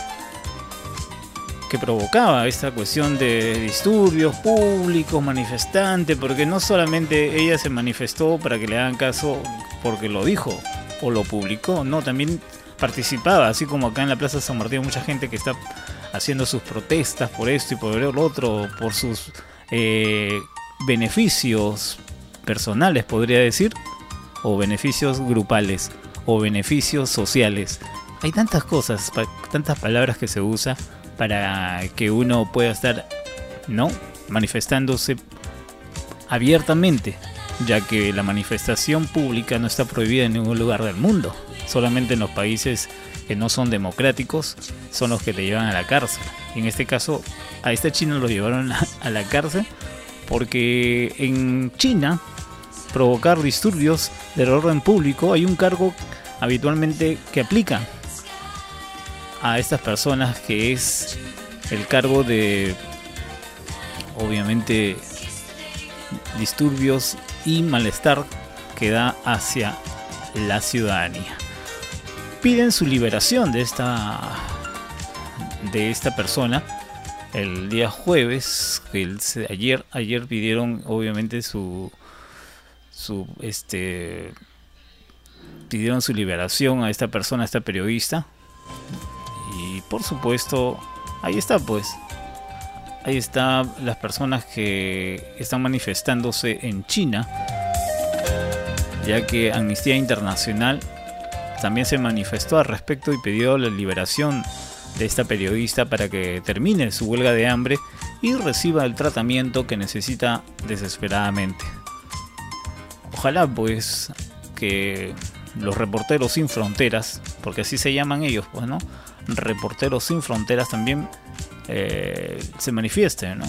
que provocaba esta cuestión de disturbios públicos, manifestantes, porque no solamente ella se manifestó para que le hagan caso porque lo dijo o lo publicó, no, también participaba, así como acá en la Plaza San Martín mucha gente que está haciendo sus protestas por esto y por lo otro, por sus eh, beneficios personales, podría decir, o beneficios grupales, o beneficios sociales. Hay tantas cosas, tantas palabras que se usa para que uno pueda estar, ¿no? Manifestándose abiertamente, ya que la manifestación pública no está prohibida en ningún lugar del mundo. Solamente en los países que no son democráticos son los que te llevan a la cárcel. En este caso, a esta China lo llevaron a la cárcel porque en China provocar disturbios del orden público hay un cargo habitualmente que aplica a estas personas que es el cargo de obviamente disturbios y malestar que da hacia la ciudadanía. Piden su liberación de esta de esta persona el día jueves, ayer ayer pidieron obviamente su su este pidieron su liberación a esta persona, a esta periodista. Y por supuesto, ahí está pues. Ahí están las personas que están manifestándose en China, ya que Amnistía Internacional también se manifestó al respecto y pidió la liberación de esta periodista para que termine su huelga de hambre y reciba el tratamiento que necesita desesperadamente. Ojalá pues que los reporteros sin fronteras, porque así se llaman ellos, pues, ¿no? Reporteros sin fronteras también eh, se manifiesten, ¿no?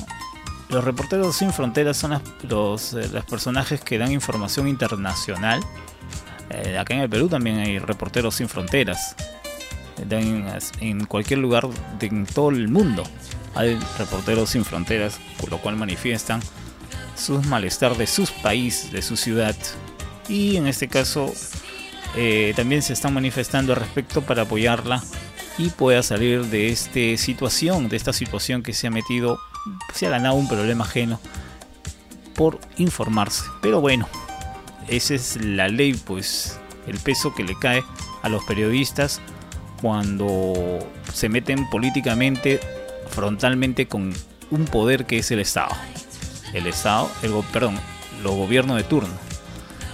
Los reporteros sin fronteras son los, eh, los personajes que dan información internacional. Eh, acá en el Perú también hay reporteros sin fronteras. Dan en cualquier lugar de en todo el mundo hay reporteros sin fronteras, con lo cual manifiestan sus malestar de sus países, de su ciudad. Y en este caso eh, también se están manifestando al respecto para apoyarla y pueda salir de esta situación, de esta situación que se ha metido, se ha ganado un problema ajeno por informarse. Pero bueno, esa es la ley, pues el peso que le cae a los periodistas cuando se meten políticamente, frontalmente con un poder que es el Estado. El Estado, el, perdón, los gobiernos de turno.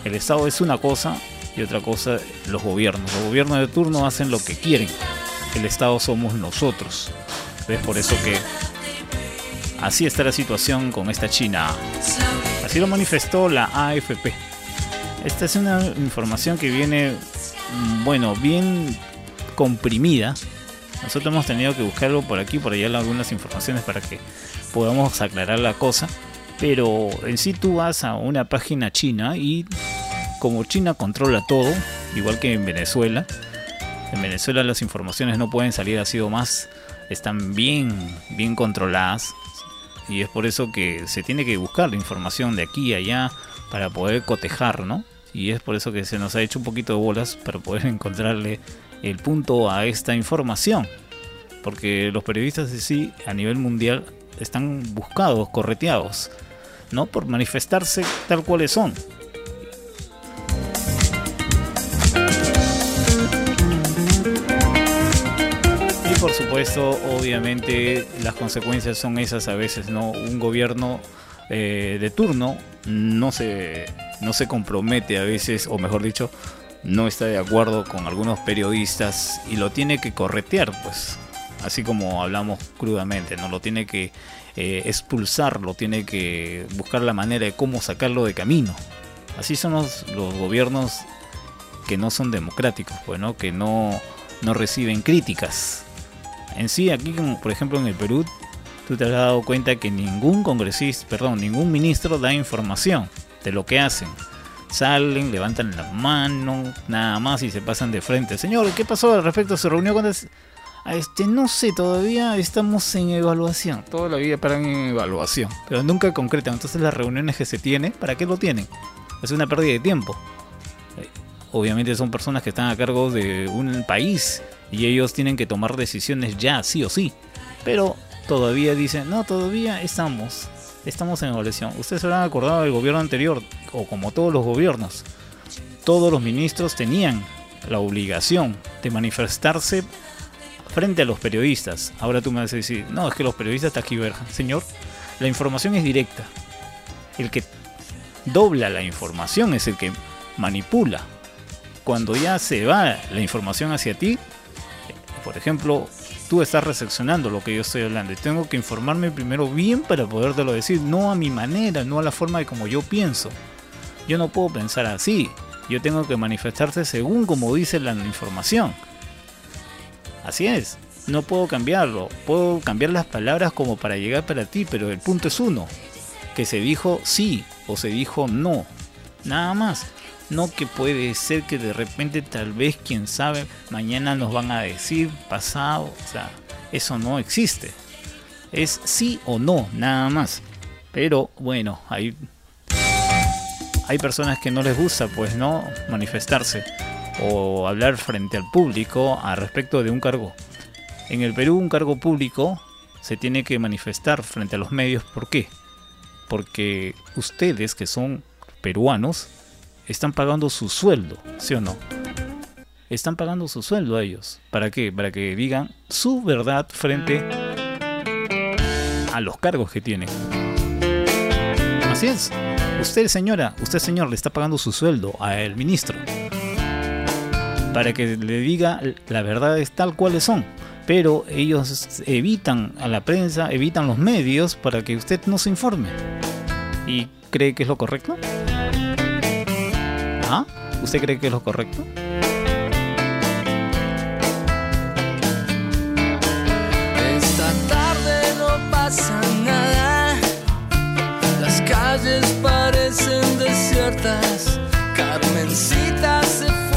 El Estado es una cosa y otra cosa los gobiernos. Los gobiernos de turno hacen lo que quieren. El Estado somos nosotros. Es por eso que así está la situación con esta China. Así lo manifestó la AFP. Esta es una información que viene, mm, bueno, bien comprimida. Nosotros hemos tenido que buscarlo por aquí, por allá algunas informaciones para que podamos aclarar la cosa. Pero en sí tú vas a una página china y como China controla todo, igual que en Venezuela, en Venezuela las informaciones no pueden salir así o más, están bien, bien controladas. Y es por eso que se tiene que buscar la información de aquí y allá para poder cotejar, ¿no? Y es por eso que se nos ha hecho un poquito de bolas para poder encontrarle el punto a esta información. Porque los periodistas de sí a nivel mundial están buscados, correteados, ¿no? Por manifestarse tal cuales son. Por supuesto, obviamente, las consecuencias son esas a veces, ¿no? Un gobierno eh, de turno no se, no se compromete a veces, o mejor dicho, no está de acuerdo con algunos periodistas y lo tiene que corretear, pues. Así como hablamos crudamente, ¿no? Lo tiene que eh, expulsar, lo tiene que buscar la manera de cómo sacarlo de camino. Así son los, los gobiernos que no son democráticos, pues, ¿no? que no, no reciben críticas. En sí, aquí, como por ejemplo en el Perú, tú te has dado cuenta que ningún congresista, perdón, ningún ministro da información de lo que hacen. Salen, levantan la mano, nada más y se pasan de frente. Señor, ¿qué pasó al respecto? ¿Se reunió con... Este, no sé, todavía estamos en evaluación. Toda la vida paran en evaluación, pero nunca concretan. Entonces las reuniones que se tienen, ¿para qué lo tienen? Es una pérdida de tiempo. Obviamente son personas que están a cargo de un país y ellos tienen que tomar decisiones ya, sí o sí. Pero todavía dicen, no, todavía estamos, estamos en evaluación. Ustedes se habrán acordado del gobierno anterior, o como todos los gobiernos, todos los ministros tenían la obligación de manifestarse frente a los periodistas. Ahora tú me vas a decir, no, es que los periodistas taquiverjan. Señor, la información es directa. El que dobla la información es el que manipula. Cuando ya se va la información hacia ti, por ejemplo, tú estás recepcionando lo que yo estoy hablando y tengo que informarme primero bien para podértelo decir, no a mi manera, no a la forma de como yo pienso. Yo no puedo pensar así. Yo tengo que manifestarse según como dice la información. Así es. No puedo cambiarlo. Puedo cambiar las palabras como para llegar para ti, pero el punto es uno. Que se dijo sí o se dijo no. Nada más. No que puede ser que de repente tal vez, quién sabe, mañana nos van a decir pasado. O sea, eso no existe. Es sí o no, nada más. Pero bueno, hay, hay personas que no les gusta, pues, ¿no? Manifestarse o hablar frente al público a respecto de un cargo. En el Perú un cargo público se tiene que manifestar frente a los medios. ¿Por qué? Porque ustedes que son peruanos están pagando su sueldo, ¿sí o no? Están pagando su sueldo a ellos. ¿Para qué? Para que digan su verdad frente a los cargos que tienen. Así es. Usted, señora, usted, señor, le está pagando su sueldo al ministro para que le diga la verdad es tal cuales son. Pero ellos evitan a la prensa, evitan los medios para que usted no se informe. ¿Y cree que es lo correcto? ¿Usted cree que es lo correcto? Esta tarde no pasa nada, las calles parecen desiertas. Carmencita se fue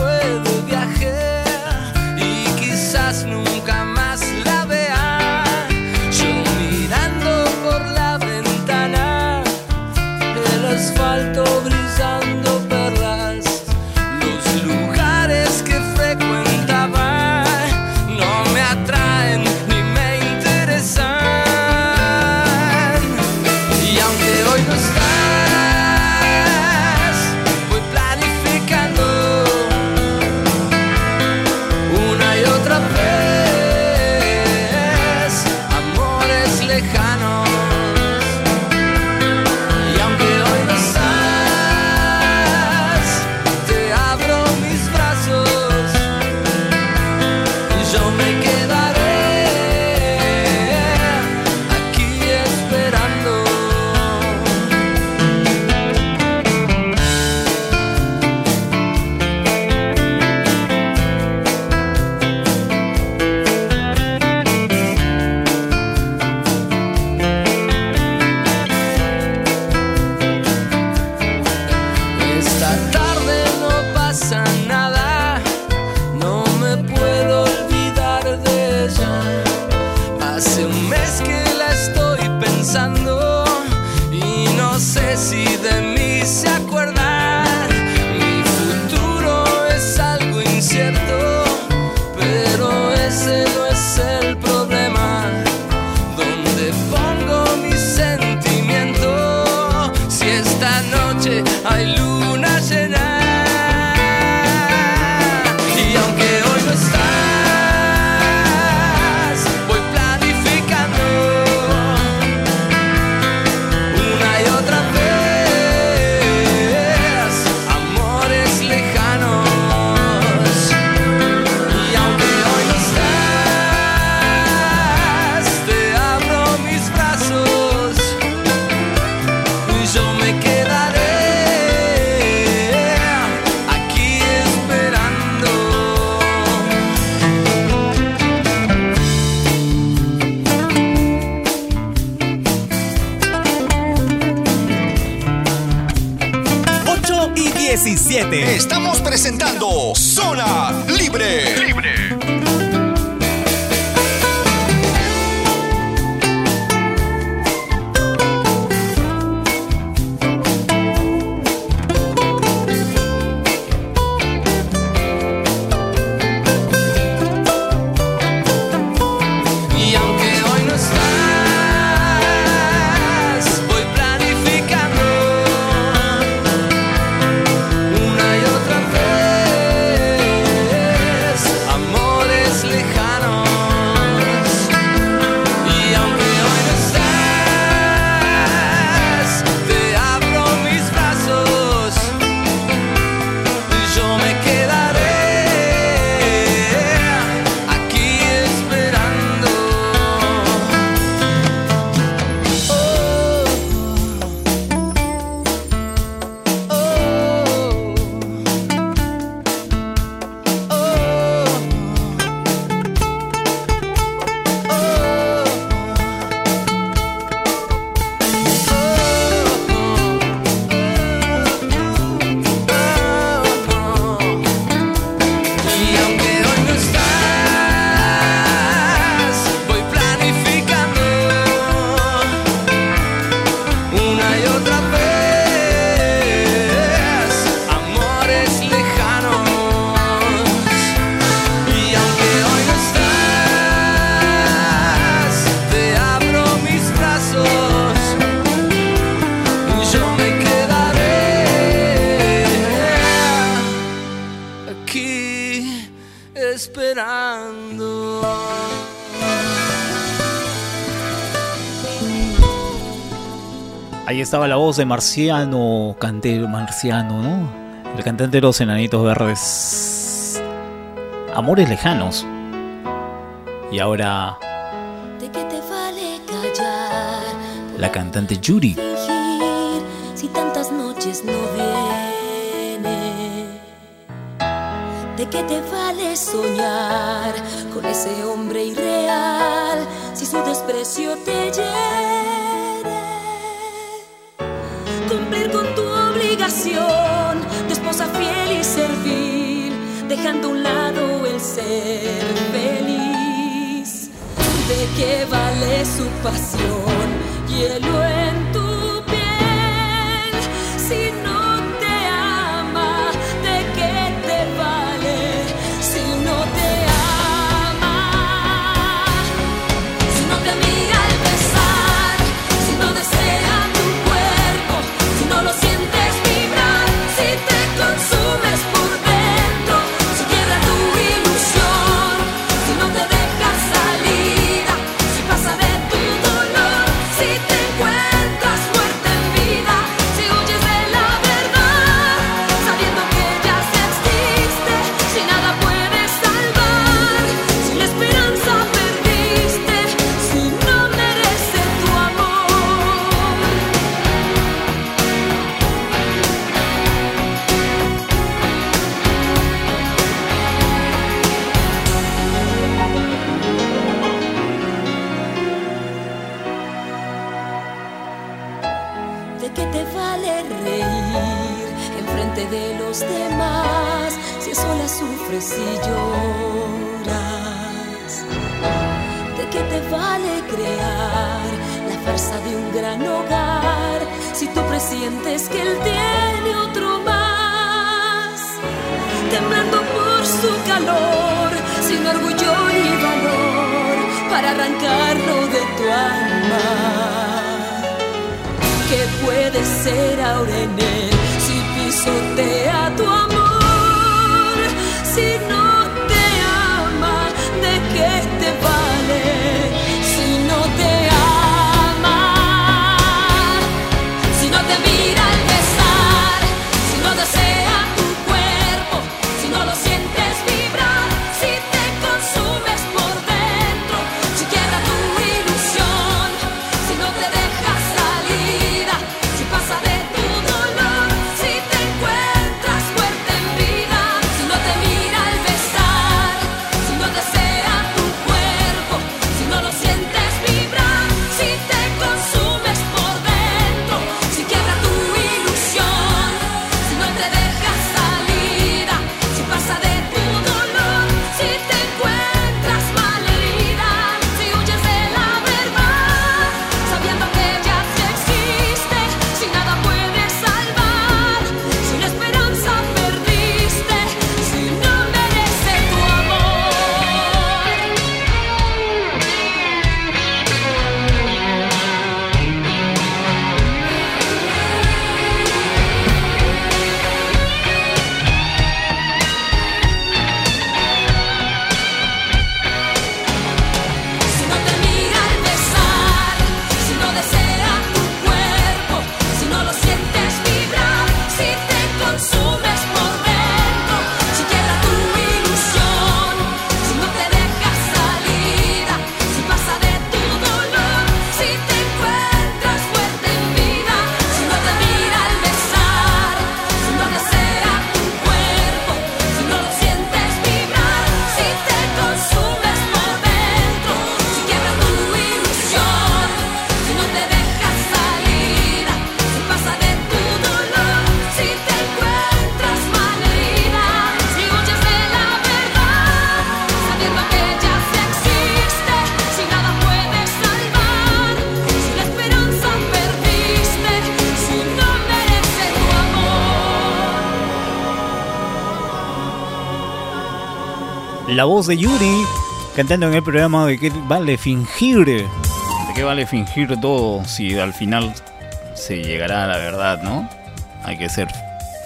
Ahí estaba la voz de Marciano, cantero Marciano, ¿no? El cantante de los Enanitos Verdes. Amores lejanos. Y ahora... ¿De qué te vale callar? La cantante Yuri. Si tantas noches no viene, ¿de qué te vale soñar con ese hombre irreal si su desprecio te lleva? vocación de esposa fiel y servil, dejando a un lado el ser feliz. ¿De qué vale su pasión? Hielo en La voz de Yuri cantando en el programa de qué vale fingir. ¿De qué vale fingir todo si al final se llegará a la verdad, no? Hay que ser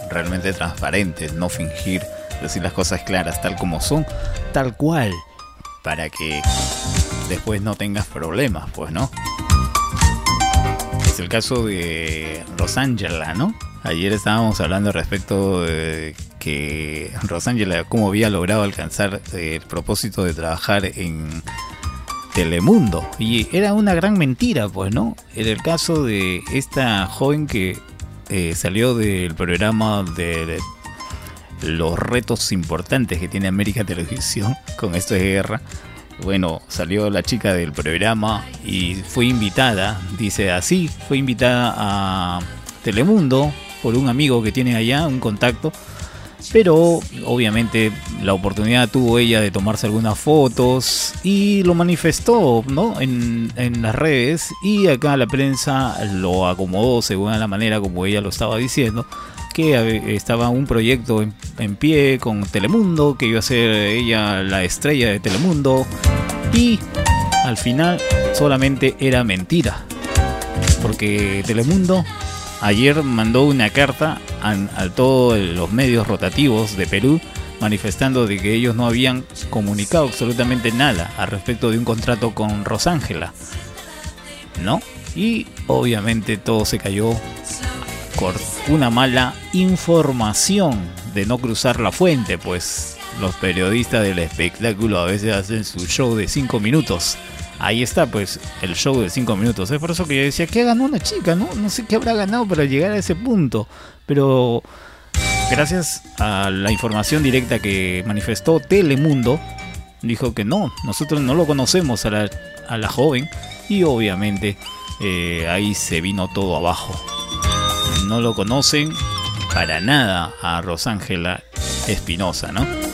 realmente transparentes, no fingir, decir las cosas claras tal como son, tal cual, para que después no tengas problemas, pues, ¿no? Es el caso de Rosangela, ¿no? Ayer estábamos hablando respecto de que Rosangela cómo había logrado alcanzar el propósito de trabajar en Telemundo. Y era una gran mentira, pues, ¿no? Era el caso de esta joven que eh, salió del programa de los retos importantes que tiene América Televisión con esto de guerra. Bueno, salió la chica del programa y fue invitada, dice así, fue invitada a Telemundo por un amigo que tiene allá, un contacto. Pero obviamente la oportunidad tuvo ella de tomarse algunas fotos y lo manifestó ¿no? en, en las redes. Y acá la prensa lo acomodó según la manera como ella lo estaba diciendo que estaba un proyecto en, en, pie con Telemundo, que iba a ser ella la estrella de Telemundo. Y al final solamente era mentira, porque Telemundo ayer mandó una carta a, todos los medios rotativos de Perú manifestando de que ellos no habían comunicado absolutamente nada al respecto de un contrato con Rosángela. ¿No? Y obviamente todo se cayó por una mala información de no cruzar la fuente, pues los periodistas del espectáculo a veces hacen su show de 5 minutos. Ahí está, pues, el show de 5 minutos. Es por eso que yo decía, ¿qué ganó una chica? No, no sé qué habrá ganado para llegar a ese punto. Pero gracias a la información directa que manifestó Telemundo, dijo que no, nosotros no lo conocemos a la, a la joven. Y obviamente eh, ahí se vino todo abajo. No lo conocen para nada a Rosángela Espinosa, ¿no?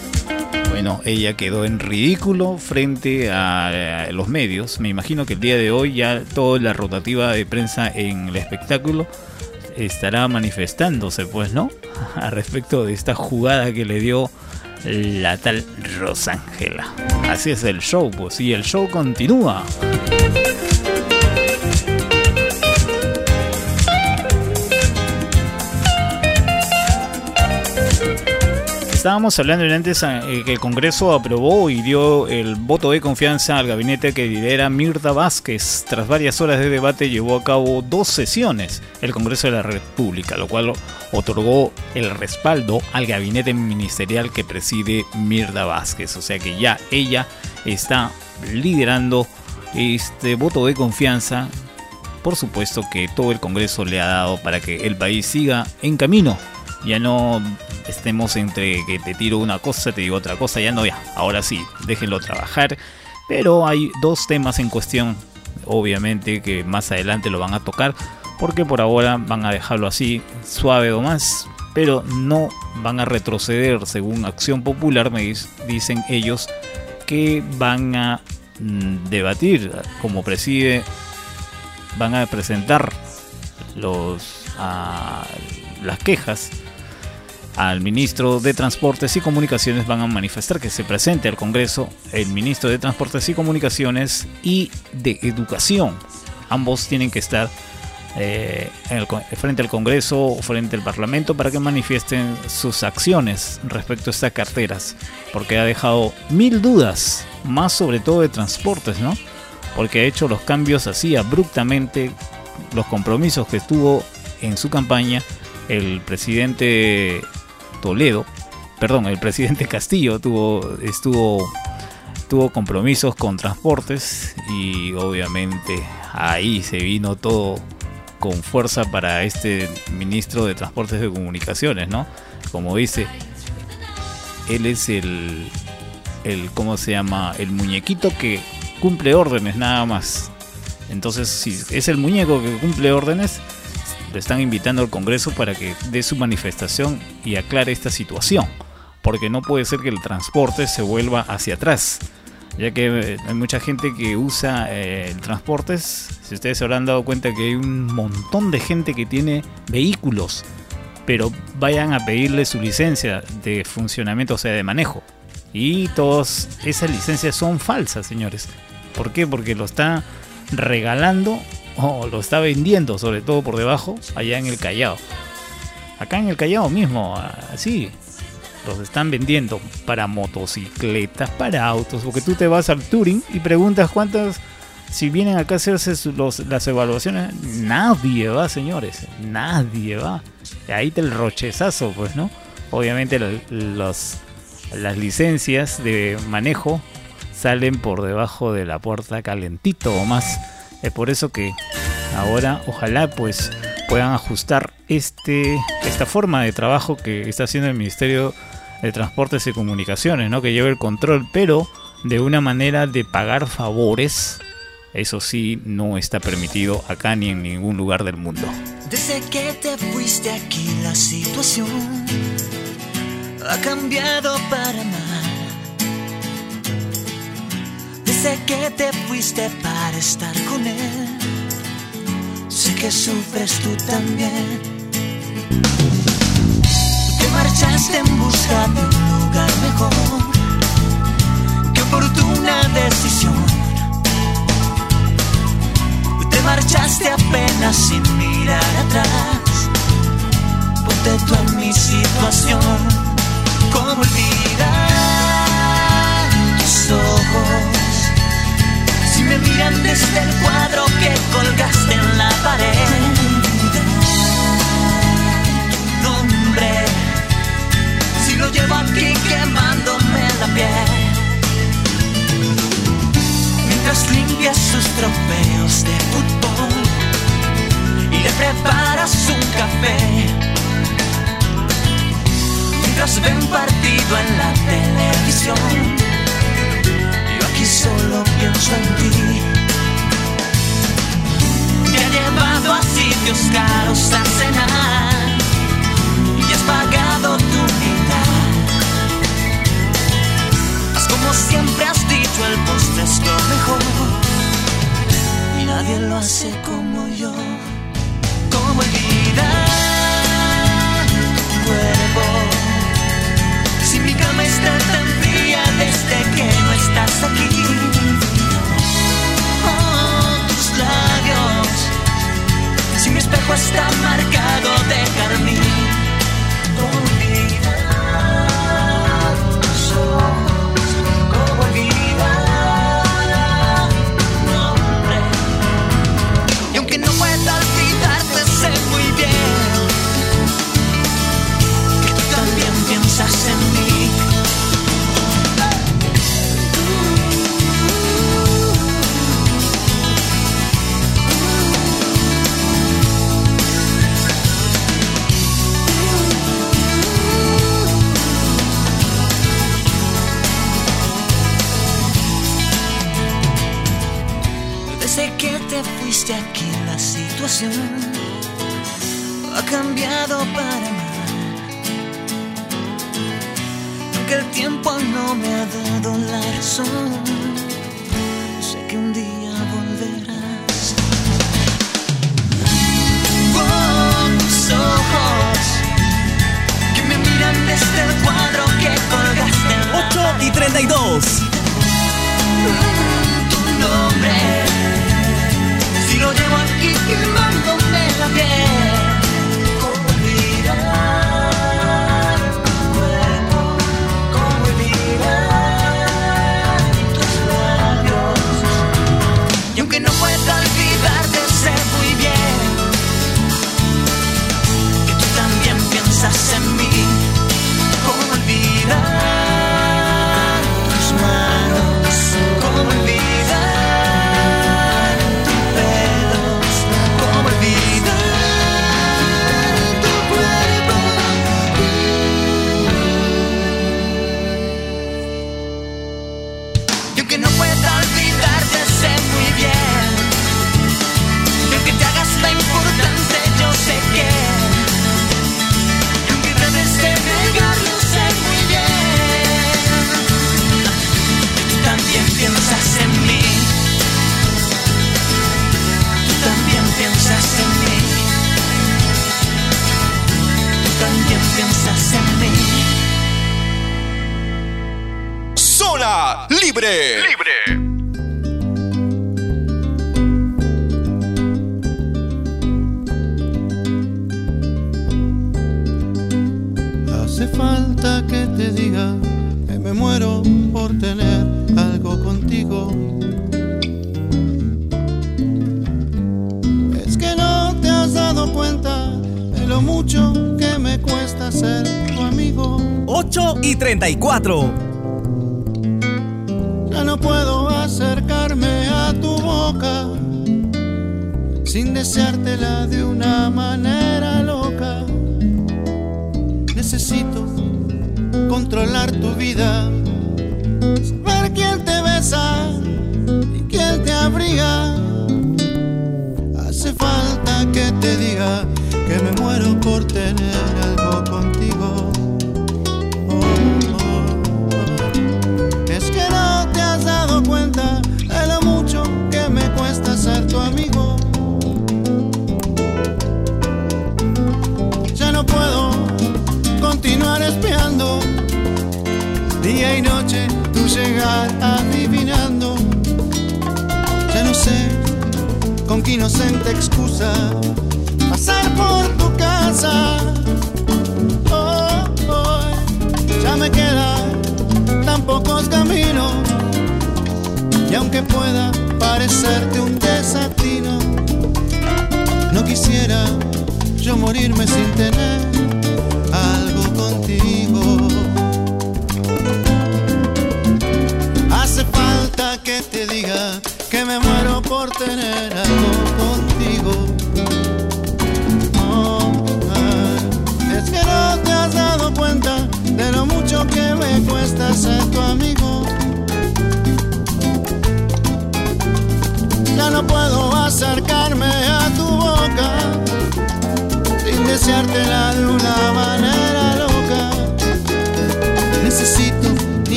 Bueno, ella quedó en ridículo frente a, los medios. Me imagino que el día de hoy ya toda la rotativa de prensa en el espectáculo estará manifestándose, pues, ¿no? A respecto de esta jugada que le dio la tal Rosángela. Así es el show, pues, y el show continúa. Estábamos hablando antes eh, que el Congreso aprobó y dio el voto de confianza al gabinete que lidera Mirta Vázquez. Tras varias horas de debate llevó a cabo dos sesiones el Congreso de la República, lo cual otorgó el respaldo al gabinete ministerial que preside Mirta Vázquez. O sea que ya ella está liderando este voto de confianza. Por supuesto que todo el Congreso le ha dado para que el país siga en camino ya no estemos entre que te tiro una cosa, te digo otra cosa, ya no, ya, ahora sí, déjenlo trabajar. Pero hay dos temas en cuestión, obviamente, que más adelante lo van a tocar, porque por ahora van a dejarlo así, suave o más, pero no van a retroceder, según Acción Popular, me dicen ellos, que van a mm, debatir, como preside, van a presentar los, las quejas al ministro de Transportes y Comunicaciones van a manifestar que se presente al Congreso el ministro de Transportes y Comunicaciones y de Educación. Ambos tienen que estar eh, frente al Congreso o frente al Parlamento para que manifiesten sus acciones respecto a estas carteras, porque ha dejado mil dudas, más sobre todo de transportes, ¿no? Porque ha hecho los cambios así abruptamente, los compromisos que tuvo en su campaña el presidente Toledo, perdón, el presidente Castillo tuvo, estuvo, tuvo compromisos con transportes y obviamente ahí se vino todo con fuerza para este ministro de Transportes y Comunicaciones, ¿no? Como dice, él es el, el, ¿cómo se llama? El muñequito que cumple órdenes nada más. Entonces, si es el muñeco que cumple órdenes, están invitando al Congreso para que dé su manifestación y aclare esta situación, porque no puede ser que el transporte se vuelva hacia atrás, ya que eh, hay mucha gente que usa eh, el transporte, si ustedes se habrán dado cuenta que hay un montón de gente que tiene vehículos, pero vayan a pedirle su licencia de funcionamiento, o sea, de manejo, Y todas esas licencias son falsas, señores. ¿Por qué? Porque lo está regalando o lo está vendiendo, sobre todo por debajo, allá en el Callao. Acá en el Callao mismo, así, los están vendiendo para motocicletas, para autos, porque tú te vas al Touring y preguntas cuántas, si vienen acá a hacerse las evaluaciones, nadie va, señores, nadie va. Ahí te el rochezazo, pues, ¿no? Obviamente las licencias de manejo salen por debajo de la puerta calentito o más. Es por eso que ahora ojalá pues puedan ajustar este esta forma de trabajo que está haciendo el Ministerio de Transportes y Comunicaciones, ¿no? Que lleva el control, pero de una manera de pagar favores. Eso sí no está permitido acá ni en ningún lugar del mundo. Desde que te fuiste aquí la situación ha cambiado para mal. Desde que te fuiste para estar con él, sé que sufres tú también. Te marchaste en busca de un lugar mejor. Qué oportuna decisión. Te marchaste apenas sin mirar atrás. Ponte tú en mi situación. ¿Cómo olvidar tus ojos? Me miran desde el cuadro que colgaste en la pared. Nombre, si lo llevo aquí quemándome la piel mientras limpias sus trofeos de fútbol y le preparas un café. Mientras ven partido en la televisión, solo pienso en ti. Te ha llevado a sitios caros a cenar y has pagado tu vida. Haz como siempre has dicho, el postre es lo mejor. Y nadie lo hace como yo. Como olvidar tu cuerpo. Si mi cama está tan desde que no estás aquí. Oh, tus labios. Si mi espejo está marcado de carmín. Como fuiste aquí la situación ha cambiado para mal. Aunque el tiempo no me ha dado la razón, sé que un día volverás. Con tus ojos que me miran desde el cuadro que colgaste en la 8 y 32. tu nombre. Si lo llevo aquí quemándome la piel, ¿cómo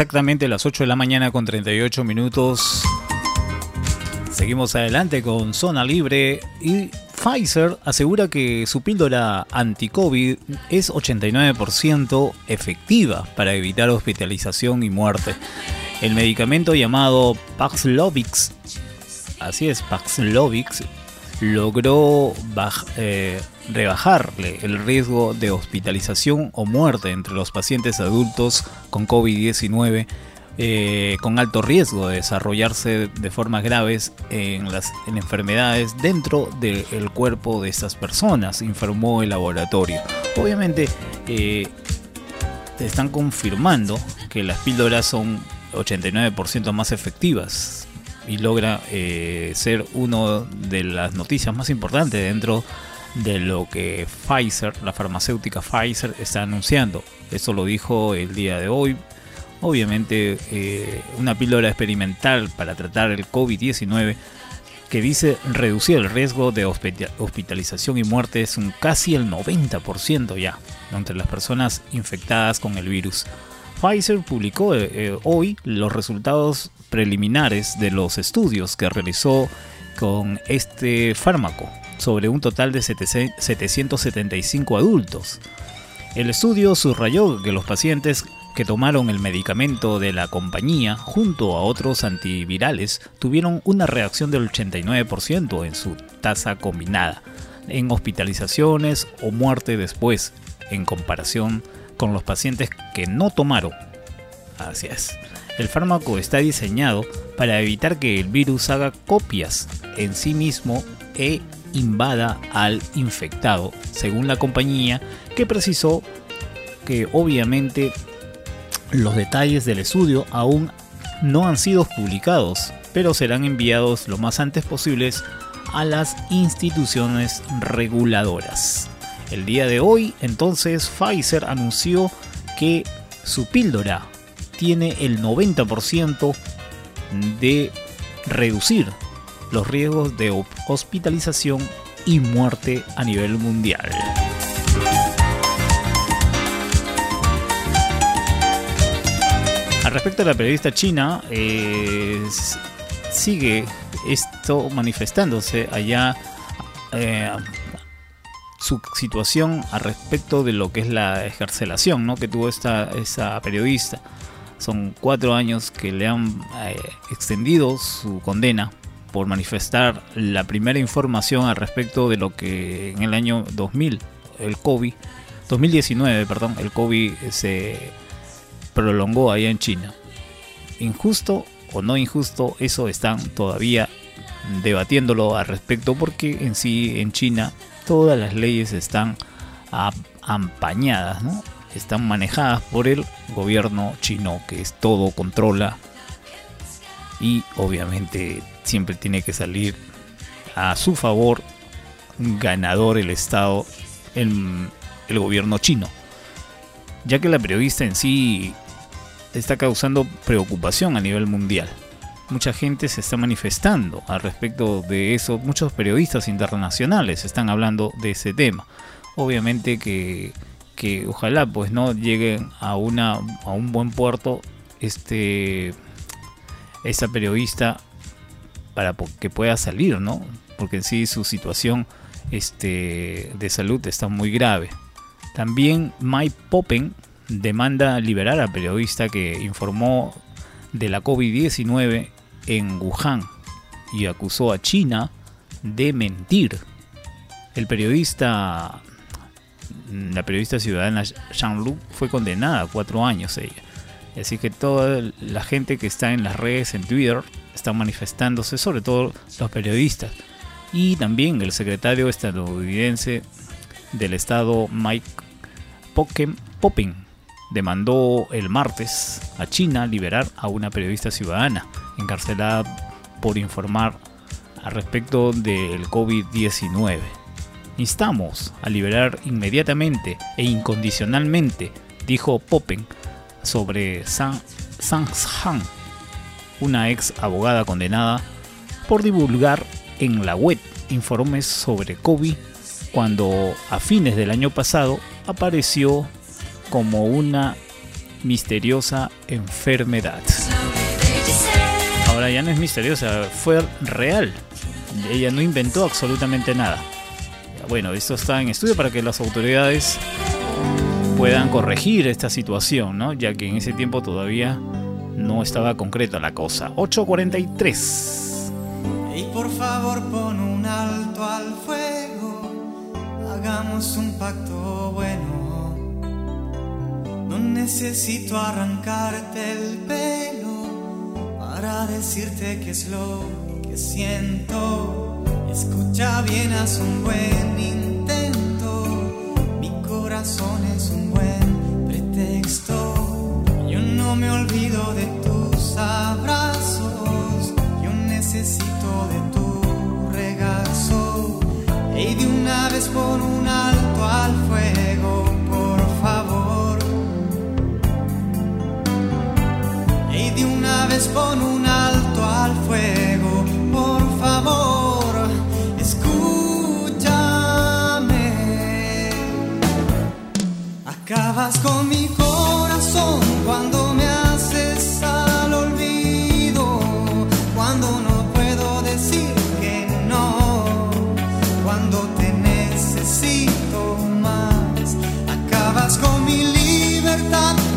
exactamente las 8 de la mañana con 38 minutos. Seguimos adelante con Zona Libre y Pfizer asegura que su píldora anti-COVID es 89% efectiva para evitar hospitalización y muerte. El medicamento llamado Paxlovid, así es, Paxlovid, logró baj- eh, rebajarle el riesgo de hospitalización o muerte entre los pacientes adultos con COVID-19 eh, con alto riesgo de desarrollarse de formas graves en las en enfermedades dentro del cuerpo de estas personas, informó el laboratorio. Obviamente, eh, están confirmando que las píldoras son 89% más efectivas y logra eh, ser una de las noticias más importantes dentro de lo que Pfizer, la farmacéutica Pfizer, está anunciando. Eso lo dijo el día de hoy. Obviamente eh, una píldora experimental para tratar el COVID-19 que dice reducir el riesgo de hospita- hospitalización y muerte es un casi el 90% ya entre las personas infectadas con el virus. Pfizer publicó eh, eh, hoy los resultados preliminares de los estudios que realizó con este fármaco sobre un total de 775 adultos. El estudio subrayó que los pacientes que tomaron el medicamento de la compañía junto a otros antivirales tuvieron una reacción del 89% en su tasa combinada en hospitalizaciones o muerte después en comparación con los pacientes que no tomaron. Así es. El fármaco está diseñado para evitar que el virus haga copias en sí mismo e invada al infectado, según la compañía que precisó que obviamente los detalles del estudio aún no han sido publicados, pero serán enviados lo más antes posibles a las instituciones reguladoras. El día de hoy, entonces, Pfizer anunció que su píldora tiene el 90% de reducir los riesgos de hospitalización y muerte a nivel mundial. Al respecto de la periodista china, eh, sigue esto manifestándose allá eh, su situación al respecto de lo que es la escarcelación ¿no? que tuvo esta, esa periodista. Son cuatro años que le han eh, extendido su condena por manifestar la primera información al respecto de lo que en el año 2000, el COVID, 2019, perdón, el COVID se prolongó allá en China. Injusto o no injusto, eso están todavía debatiéndolo al respecto porque en sí en China todas las leyes están ampañadas, ¿no? están manejadas por el gobierno chino que es todo controla y obviamente siempre tiene que salir a su favor ganador el Estado, el, el gobierno chino. Ya que la periodista en sí está causando preocupación a nivel mundial. Mucha gente se está manifestando al respecto de eso, muchos periodistas internacionales están hablando de ese tema. Obviamente que, que ojalá pues no lleguen a una a un buen puerto este esa periodista para que pueda salir, ¿no? Porque en sí su situación este, de salud está muy grave. También Mike Poppen demanda liberar al periodista que informó de la COVID-19 en Wuhan y acusó a China de mentir. El periodista, la periodista ciudadana Zhang Lu fue condenada a cuatro años ella. Así que toda la gente que está en las redes, en Twitter, está manifestándose, sobre todo los periodistas. Y también el secretario estadounidense del Estado, Mike Poppen, demandó el martes a China liberar a una periodista ciudadana encarcelada por informar al respecto del COVID-19. Instamos a liberar inmediatamente e incondicionalmente, dijo Poppen sobre Sang Han, una ex abogada condenada por divulgar en la web informes sobre COVID cuando a fines del año pasado apareció como una misteriosa enfermedad. Ahora ya no es misteriosa, fue real. Ella no inventó absolutamente nada. Bueno, esto está en estudio para que las autoridades puedan corregir esta situación, ¿no? Ya que en ese tiempo todavía no estaba concreta la cosa. 8.43. Y por favor pon un alto al fuego, hagamos un pacto bueno. No necesito arrancarte el pelo para decirte que es lo que siento. Escucha bien, haz un buen intento. Mi corazón es un buen pretexto. Me olvido de tus abrazos. Yo necesito de tu regazo. Y de una vez por un alto al fuego, por favor. Y de una vez pon un alto al fuego, por favor, escúchame. Acabas con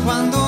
cuando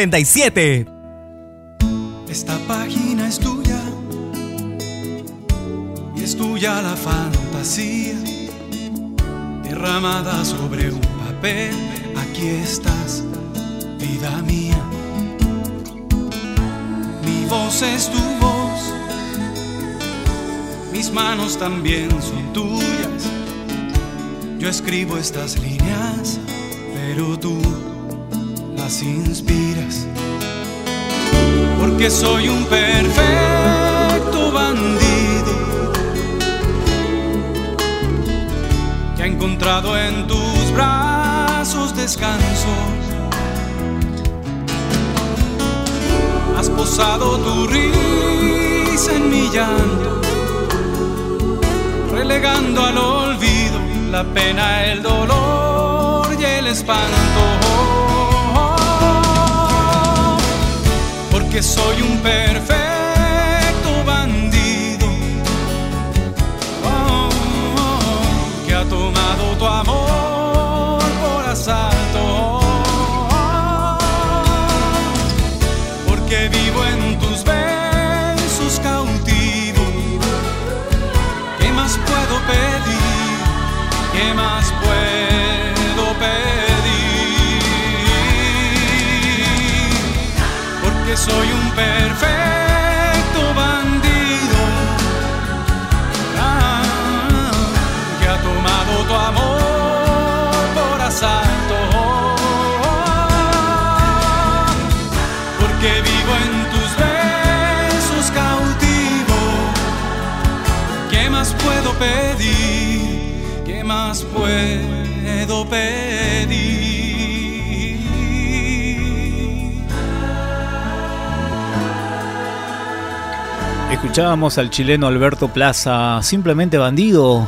47. Esta página es tuya y es tuya la fantasía derramada sobre un papel. Aquí estás, vida mía. Mi voz es tu voz, mis manos también son tuyas. Yo escribo estas líneas, pero tú inspiras porque soy un perfecto bandido que ha encontrado en tus brazos descanso. Has posado tu risa en mi llanto, relegando al olvido la pena, el dolor y el espanto. Porque soy un perfecto bandido oh, que ha tomado tu amor por asalto. Porque vivo en tus besos cautivo. ¿Qué más puedo pedir? ¿Qué más puedo que soy un perfecto bandido ah, que ha tomado tu amor por asalto. Porque vivo en tus besos cautivo. ¿Qué más puedo pedir? ¿Qué más puedo pedir? Escuchábamos al chileno Alberto Plaza, simplemente bandido.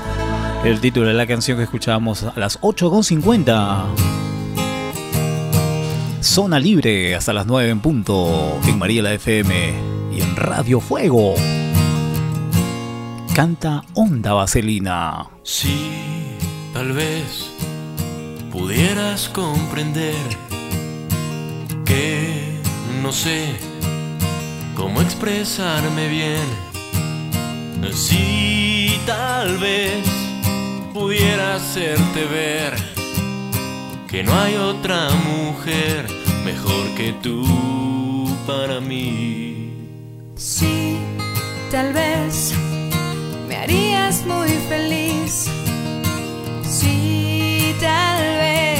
El título de la canción que escuchábamos a las 8.50. Zona libre hasta las 9 en punto en María la FM y en Radio Fuego. Canta Onda Vaselina. Si tal vez pudieras comprender que no sé cómo expresarme bien. Si tal vez pudiera hacerte ver que no hay otra mujer mejor que tú para mí. Sí, tal vez me harías muy feliz. Sí, tal vez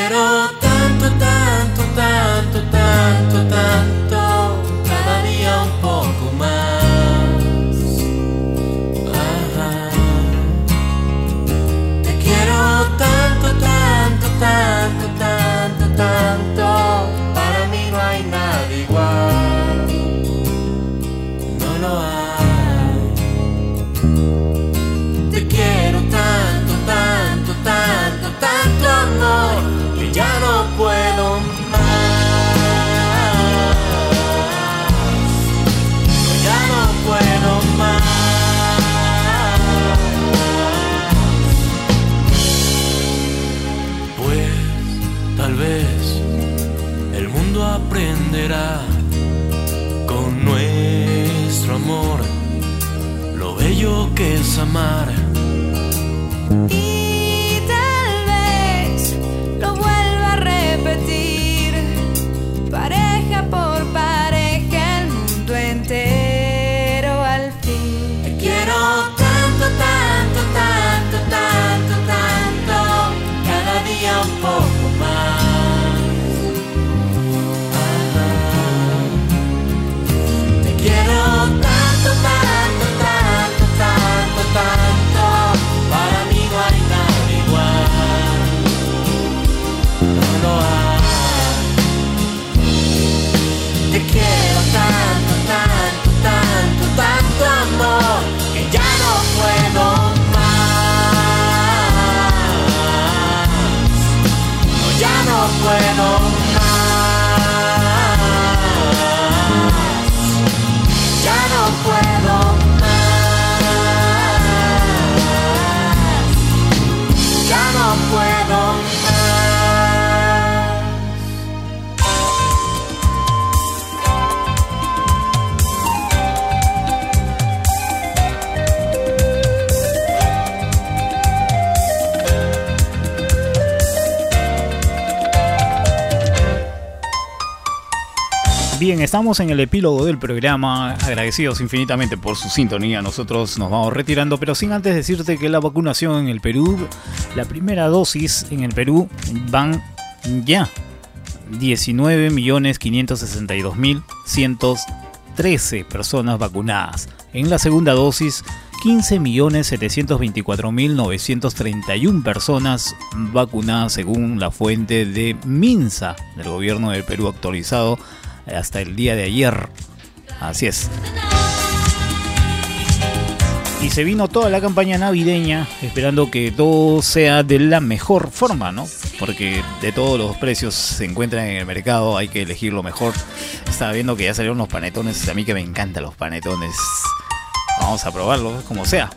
Quiero tanto, tanto, tanto, tanto, tanto, aprenderá con nuestro amor lo bello que es amar. Bien, estamos en el epílogo del programa, agradecidos infinitamente por su sintonía. Nosotros nos vamos retirando, pero sin antes decirte que la vacunación en el Perú, la primera dosis en el Perú van ya 19.562.113 personas vacunadas. En la segunda dosis, 15.724.931 personas vacunadas según la fuente de MINSA del gobierno del Perú actualizado hasta el día de ayer. Así es. Y se vino toda la campaña navideña esperando que todo sea de la mejor forma, ¿no? Porque de todos los precios se encuentran en el mercado, hay que elegir lo mejor. Estaba viendo que ya salieron los panetones, a mí que me encantan los panetones. Vamos a probarlos, como sea.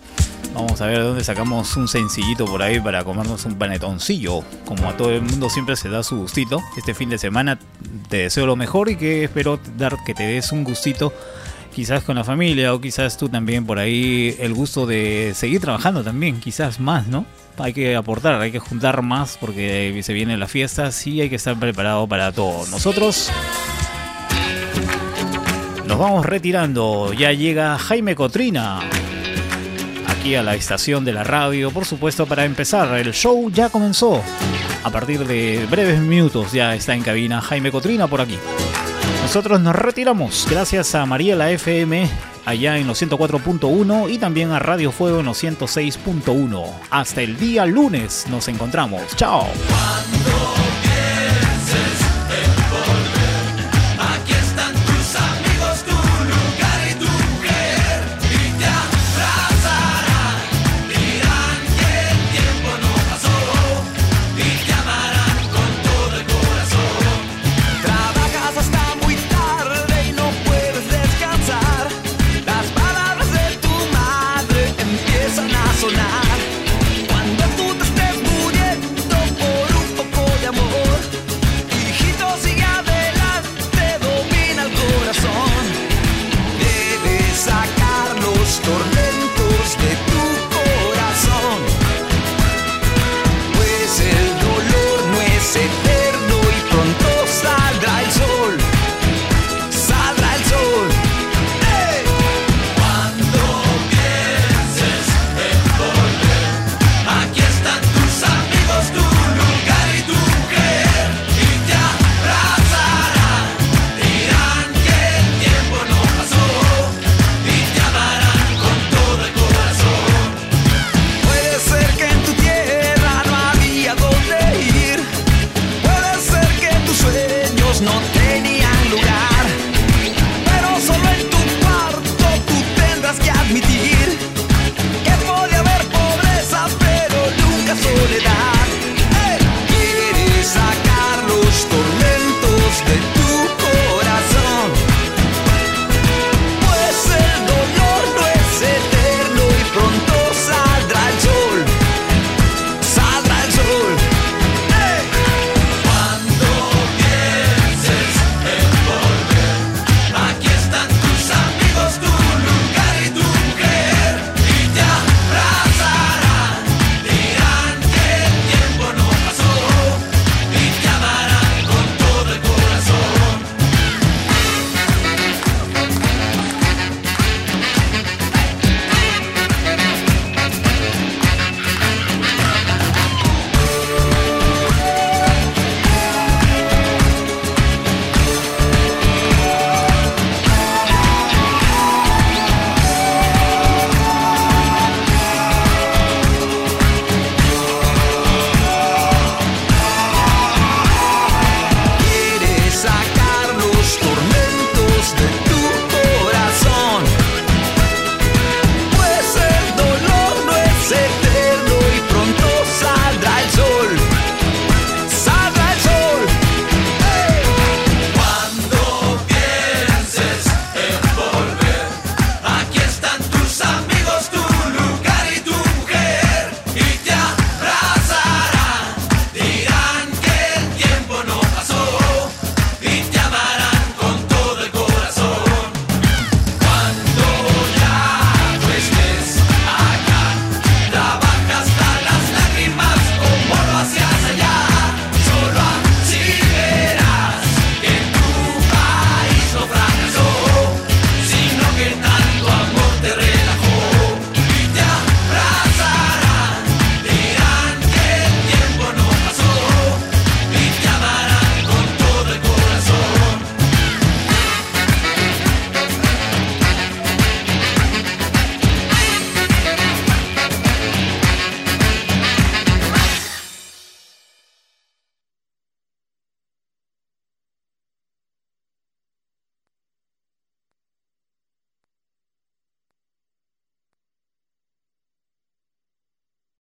Vamos a ver de dónde sacamos un sencillito por ahí para comernos un panetoncillo. Como a todo el mundo siempre se da su gustito. Este fin de semana te deseo lo mejor y que espero dar que te des un gustito. Quizás con la familia o quizás tú también por ahí el gusto de seguir trabajando también. Quizás más, ¿no? Hay que aportar, hay que juntar más porque se vienen las fiestas y hay que estar preparado para todo. Nosotros nos vamos retirando. Ya llega Jaime Cotrina aquí a la estación de la radio, por supuesto, para empezar. El show ya comenzó. A partir de breves minutos ya está en cabina Jaime Cotrina por aquí. Nosotros nos retiramos. Gracias a María la FM allá en los 104.1 y también a Radio Fuego en los 106.1. Hasta el día lunes nos encontramos. Chao.